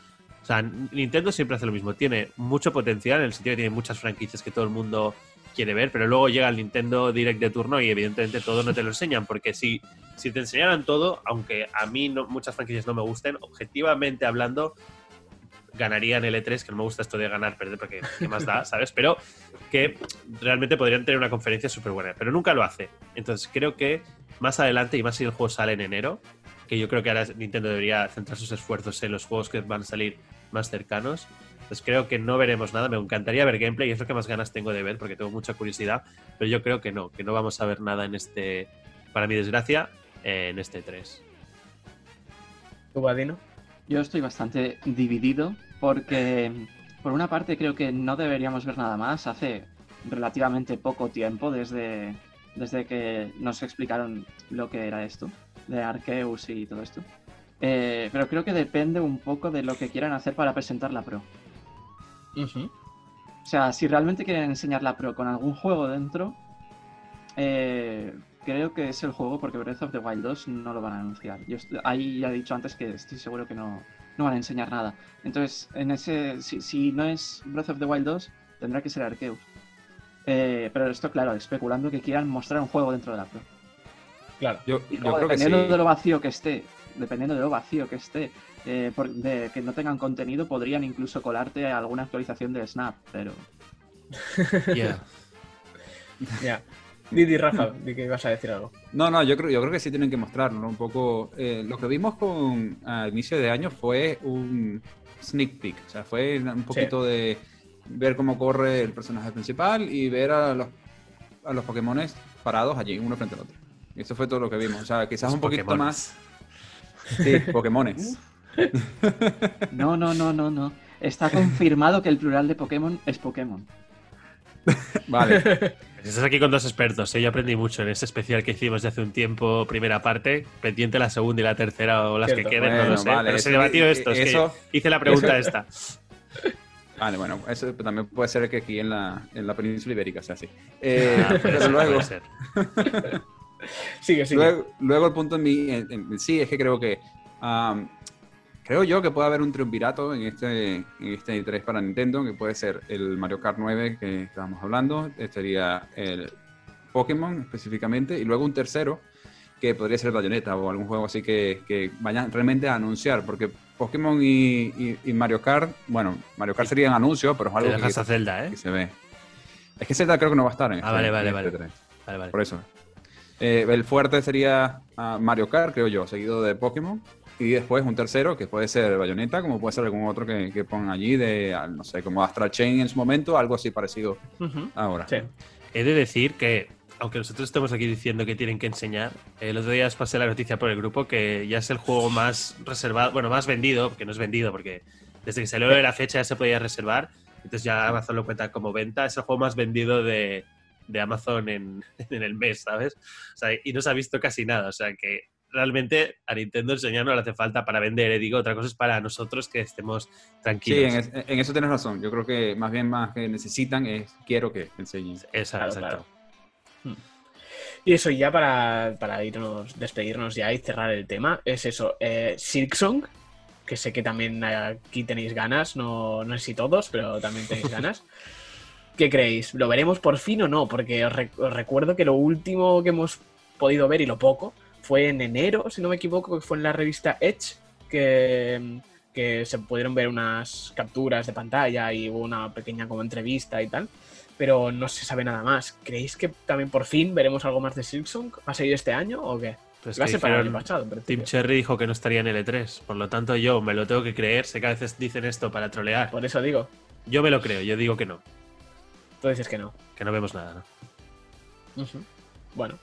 Speaker 4: Nintendo siempre hace lo mismo, tiene mucho potencial en el sentido que tiene muchas franquicias que todo el mundo quiere ver, pero luego llega el Nintendo Direct de turno y evidentemente todo no te lo enseñan, porque si, si te enseñaran todo, aunque a mí no, muchas franquicias no me gusten, objetivamente hablando, ganaría en L3, que no me gusta esto de ganar, perder, porque qué más da, ¿sabes? Pero que realmente podrían tener una conferencia súper buena, pero nunca lo hace. Entonces creo que más adelante, y más si el juego sale en enero, que yo creo que ahora Nintendo debería centrar sus esfuerzos en los juegos que van a salir más cercanos. Pues creo que no veremos nada. Me encantaría ver gameplay y es lo que más ganas tengo de ver porque tengo mucha curiosidad. Pero yo creo que no, que no vamos a ver nada en este, para mi desgracia, en este 3.
Speaker 1: ¿Tú, Badino?
Speaker 2: Yo estoy bastante dividido porque, por una parte, creo que no deberíamos ver nada más. Hace relativamente poco tiempo desde, desde que nos explicaron lo que era esto, de Arceus y todo esto. Eh, pero creo que depende un poco de lo que quieran hacer para presentar la Pro. O sea, si realmente quieren enseñar la Pro con algún juego dentro, eh, creo que es el juego porque Breath of the Wild 2 no lo van a anunciar. Yo ahí ya he dicho antes que estoy seguro que no, no van a enseñar nada. Entonces, en ese, si, si no es Breath of the Wild 2, tendrá que ser Arceus. Eh, pero esto, claro, especulando que quieran mostrar un juego dentro de la Pro.
Speaker 1: Claro.
Speaker 3: Yo,
Speaker 2: Y
Speaker 3: yo
Speaker 2: luego,
Speaker 3: creo que sí.
Speaker 2: dependiendo de lo vacío que esté, dependiendo de lo vacío que esté, eh, por- de que no tengan contenido, podrían incluso colarte alguna actualización de Snap, pero
Speaker 4: Yeah.
Speaker 1: Ya. Didi, Rafa, di que ibas a decir algo.
Speaker 3: No, no, yo creo, yo creo que sí tienen que mostrarlo, ¿no? Un poco. eh, lo que vimos con a inicio de año fue un sneak peek. O sea, fue un poquito de ver cómo corre el personaje principal y ver a los, a los Pokémones parados allí, uno frente al otro. Y eso fue todo lo que vimos. O sea, quizás
Speaker 4: Los
Speaker 3: un poquito
Speaker 4: Pokémones.
Speaker 3: más. Sí, Pokémones.
Speaker 2: no, no, no, no, no. Está confirmado que el plural de Pokémon es Pokémon.
Speaker 3: Vale.
Speaker 4: Estás aquí con dos expertos, ¿eh? yo aprendí mucho en ese especial que hicimos de hace un tiempo, primera parte, pendiente la segunda y la tercera o las
Speaker 1: Cierto.
Speaker 4: que queden, no lo sé,
Speaker 3: vale,
Speaker 4: pero se debatió esto, es que hice la pregunta
Speaker 3: eso-
Speaker 4: esta.
Speaker 3: Vale, bueno, eso también puede ser que aquí en la, en la península ibérica sea así. Eh,
Speaker 4: Ah, puede
Speaker 3: pero
Speaker 4: ser,
Speaker 3: luego,
Speaker 4: puede ser.
Speaker 1: Sigue, sigue.
Speaker 3: Luego, luego el punto en mí, en- en- sí, es que creo que am, creo yo que puede haber un triunvirato en este, en este interés para Nintendo, que puede ser el Mario Kart 9 que estábamos hablando, este sería el Pokémon específicamente, y luego un tercero que podría ser Bayonetta o algún juego así que, que vayan realmente a anunciar, porque Pokémon y, y- y Mario Kart, bueno, Mario Kart serían anuncios, pero es algo que,
Speaker 4: a Zelda, ¿eh?
Speaker 3: que se ve. Es que Zelda creo que no va a estar en
Speaker 4: Ah,
Speaker 3: este,
Speaker 4: vale, vale,
Speaker 3: en este
Speaker 4: vale.
Speaker 3: 3.
Speaker 4: Vale, vale.
Speaker 3: Por eso. Eh, el fuerte sería ah, Mario Kart, creo yo, seguido de Pokémon. Y después un tercero, que puede ser Bayonetta, como puede ser algún otro que, que pongan allí, de, no sé, como Astral Chain en su momento, algo así parecido
Speaker 1: Ujú.
Speaker 3: ahora.
Speaker 1: Sí.
Speaker 4: He de decir que, aunque nosotros estemos aquí diciendo que tienen que enseñar, el otro día os pasé la noticia por el grupo que ya es el juego más reservado, bueno, más vendido, que no es vendido, porque desde que salió de la fecha ya se podía reservar, entonces ya Amazon lo cuenta como venta, es el juego más vendido de, de Amazon en, en el mes, ¿sabes? O sea, y no se ha visto casi nada, o sea que realmente a Nintendo enseñar no le hace falta para vender, eh, digo, otra cosa es para nosotros que estemos
Speaker 3: Sí,
Speaker 4: tranquilos.
Speaker 3: en, es- en eso tienes razón. Yo creo que más bien más que necesitan es quiero que enseñen.
Speaker 4: Esa,
Speaker 1: Claro,
Speaker 4: exacto.
Speaker 1: claro. Y eso ya para, para irnos, despedirnos ya y cerrar el tema, es eso, eh, Silksong, que sé que también aquí tenéis ganas, no, no sé si todos, pero también tenéis ganas. ¿Qué creéis? ¿Lo veremos por fin o no? Porque os, rec- os recuerdo que lo último que hemos podido ver, y lo poco, fue en enero, si no me equivoco, que fue en la revista Edge, que, que se pudieron ver unas capturas de pantalla y hubo una pequeña como entrevista y tal pero no se sabe nada más. ¿Creéis que también por fin veremos algo más de Silksong? ¿Va a salir este año o qué?
Speaker 4: Pues
Speaker 1: Va a ser para el pasado,
Speaker 4: Tim. Cherry dijo que no estaría en L3, por lo tanto yo me lo tengo que creer, sé que a veces dicen esto para trolear.
Speaker 1: Por eso digo.
Speaker 4: Yo me lo creo, yo digo que no,
Speaker 1: Tú dices que no.
Speaker 4: que no vemos nada. ¿no?
Speaker 1: Bueno,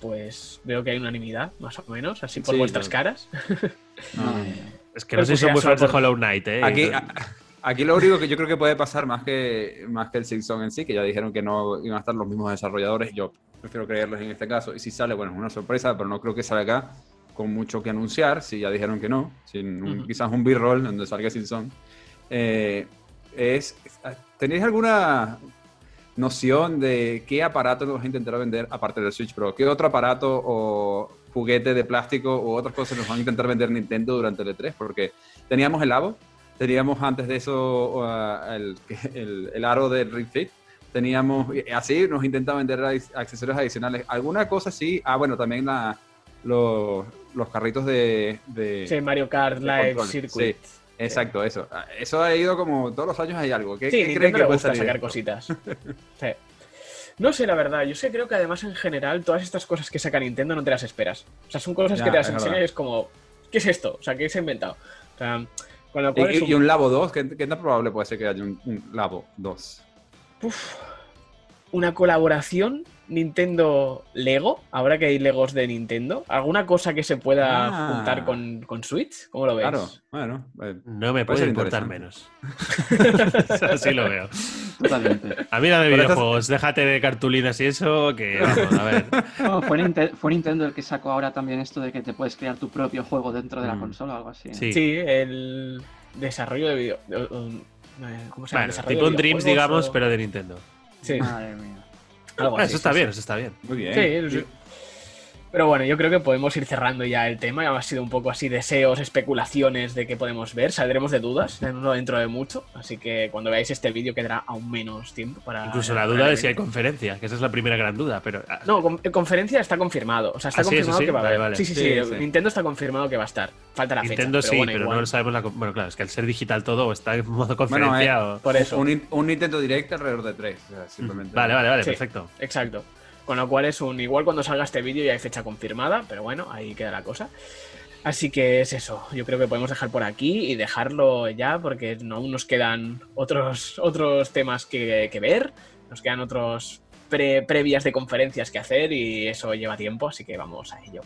Speaker 1: pues veo que hay unanimidad, más o menos, así por
Speaker 3: Sí,
Speaker 1: vuestras
Speaker 3: no.
Speaker 1: caras.
Speaker 3: No.
Speaker 4: Es que no sé si son muy fans de Hollow Knight, ¿eh?
Speaker 3: Aquí, a- aquí lo único que yo creo que puede pasar más que, más que el Silksong en sí, que ya dijeron que no iban a estar los mismos desarrolladores, yo prefiero creerles en este caso. Y si sale, bueno, es una sorpresa, pero no creo que salga acá con mucho que anunciar, si ya dijeron que no, sin un-
Speaker 1: Ujú.
Speaker 3: quizás un B-roll donde salga Silson. Eh, es, ¿Tenéis alguna noción de qué aparato nos vas a intentar vender aparte del Switch Pro? ¿Qué otro aparato o juguete de plástico o otras cosas nos van a intentar vender Nintendo durante el E3? Porque teníamos el Avo, teníamos antes de eso uh, el, el, el aro del Ring Fit, teníamos, así nos intenta vender accesorios adicionales. ¿Alguna cosa sí? Ah, bueno, también la, los, los carritos de... de
Speaker 1: Sí, Mario Kart Live Circuit.
Speaker 3: Exacto, eso. Ah, Eso ha ido como todos los años hay algo. ¿Qué,
Speaker 1: Sí,
Speaker 3: qué creen
Speaker 1: le
Speaker 3: que puede
Speaker 1: gusta sacar cositas. Sí. No sé, la verdad. Yo sé, creo que además en general todas estas cosas que saca Nintendo no te las esperas. O sea, son cosas
Speaker 3: Ya,
Speaker 1: que te las enseñan y es como, ¿qué es esto? O sea, ¿qué se ha inventado? O sea, con lo cual
Speaker 3: Y,
Speaker 1: un-
Speaker 3: y un Labo 2, ¿qué, qué tan probable puede ser que haya un, un Labo 2?
Speaker 1: Uf. una colaboración Nintendo-Lego, ahora que hay Legos de Nintendo. ¿Alguna cosa que se pueda
Speaker 3: Ah.
Speaker 1: juntar con, con Switch? ¿Cómo lo ves?
Speaker 3: Claro, bueno. eh,
Speaker 4: No me
Speaker 3: Puede
Speaker 4: importar menos. Así lo veo.
Speaker 2: Totalmente.
Speaker 4: A mí dame
Speaker 3: estas-
Speaker 4: videojuegos, déjate de cartulinas y eso, que vamos, a ver.
Speaker 2: No, fue, Ninte- fue Nintendo el que sacó ahora también esto de que te puedes crear tu propio juego dentro de la
Speaker 3: Mm.
Speaker 2: consola o algo así.
Speaker 4: Sí.
Speaker 1: Sí, el desarrollo de video. de- eh, ¿Cómo se llama?
Speaker 4: Bueno, tipo un Dreams, digamos,
Speaker 1: o-
Speaker 4: pero de Nintendo.
Speaker 1: Sí,
Speaker 2: Madre mía.
Speaker 1: Algo así,
Speaker 4: eso está
Speaker 1: sí,
Speaker 4: bien,
Speaker 1: sí.
Speaker 4: eso está bien.
Speaker 3: muy bien.
Speaker 1: Sí, sí. Pero bueno, yo creo que podemos ir cerrando ya el tema. Ya ha sido un poco así deseos, especulaciones de qué podemos ver. Saldremos de dudas dentro de mucho. Así que cuando veáis este vídeo quedará aún menos tiempo para.
Speaker 4: Incluso la duda de si hay conferencia, que esa es la primera gran duda, pero... ah,
Speaker 1: No, con- conferencia está confirmado. O sea, está
Speaker 4: Ah, sí,
Speaker 1: confirmado
Speaker 4: sí,
Speaker 1: que va a haber.
Speaker 4: vale.
Speaker 1: Sí, sí,
Speaker 3: Sí,
Speaker 1: sí,
Speaker 3: sí.
Speaker 1: Nintendo está confirmado que va a estar. Falta la
Speaker 4: Nintendo
Speaker 1: fecha.
Speaker 4: sí,
Speaker 1: bueno,
Speaker 4: pero
Speaker 1: igual.
Speaker 4: no lo sabemos la... Bueno, claro, es que al ser digital todo o está en modo
Speaker 3: Bueno,
Speaker 4: conferencia
Speaker 3: eh,
Speaker 4: o...
Speaker 1: Por eso.
Speaker 3: Un, un Nintendo Direct alrededor de 3. simplemente.
Speaker 4: Vale, vale, vale,
Speaker 1: Sí.
Speaker 4: perfecto.
Speaker 1: Exacto. Con lo cual es un. Igual cuando salga este vídeo ya hay fecha confirmada, pero bueno, ahí queda la cosa. Así que es eso. Yo creo que podemos dejar por aquí y dejarlo ya, porque no- aún nos quedan otros, otros temas que, que ver. Nos quedan otros pre- previas de conferencias que hacer y eso lleva tiempo, así que vamos a ello.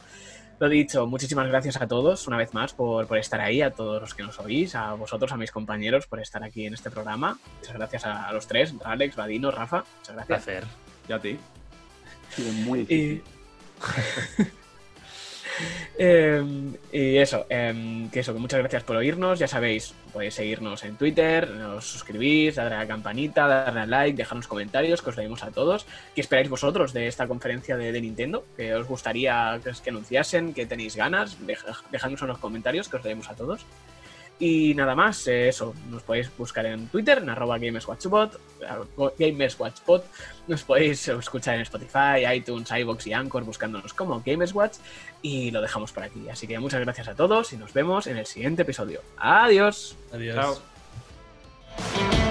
Speaker 1: Lo dicho, muchísimas gracias a todos una vez más por, por estar ahí, a todos los que nos oís, a vosotros, a mis compañeros por estar aquí en este programa. Muchas gracias a, a los tres, Alex, Vadino, Rafa. Muchas gracias.
Speaker 4: Placer.
Speaker 3: Ya a ti.
Speaker 2: Muy difícil.
Speaker 1: Y... Em, y eso, em, que eso, que muchas gracias por oírnos. Ya sabéis, podéis seguirnos en Twitter, nos suscribís, darle a la campanita, darle a like, dejarnos comentarios, que os leemos a todos. ¿Qué esperáis vosotros de esta conferencia de, de Nintendo? ¿Que os gustaría que, anunciasen? ¿Que tenéis ganas? Deja- Dejadnos en los comentarios, que os leemos a todos. Y nada más, eh, eso, nos podéis buscar en Twitter, en arroba GamesWatchBot, arroba GamesWatchBot, nos podéis escuchar en Spotify, iTunes, iVoox y Anchor buscándonos como GamesWatch y lo dejamos por aquí. Así que muchas gracias a todos y nos vemos en el siguiente episodio. Adiós.
Speaker 4: Adiós.
Speaker 3: Chao.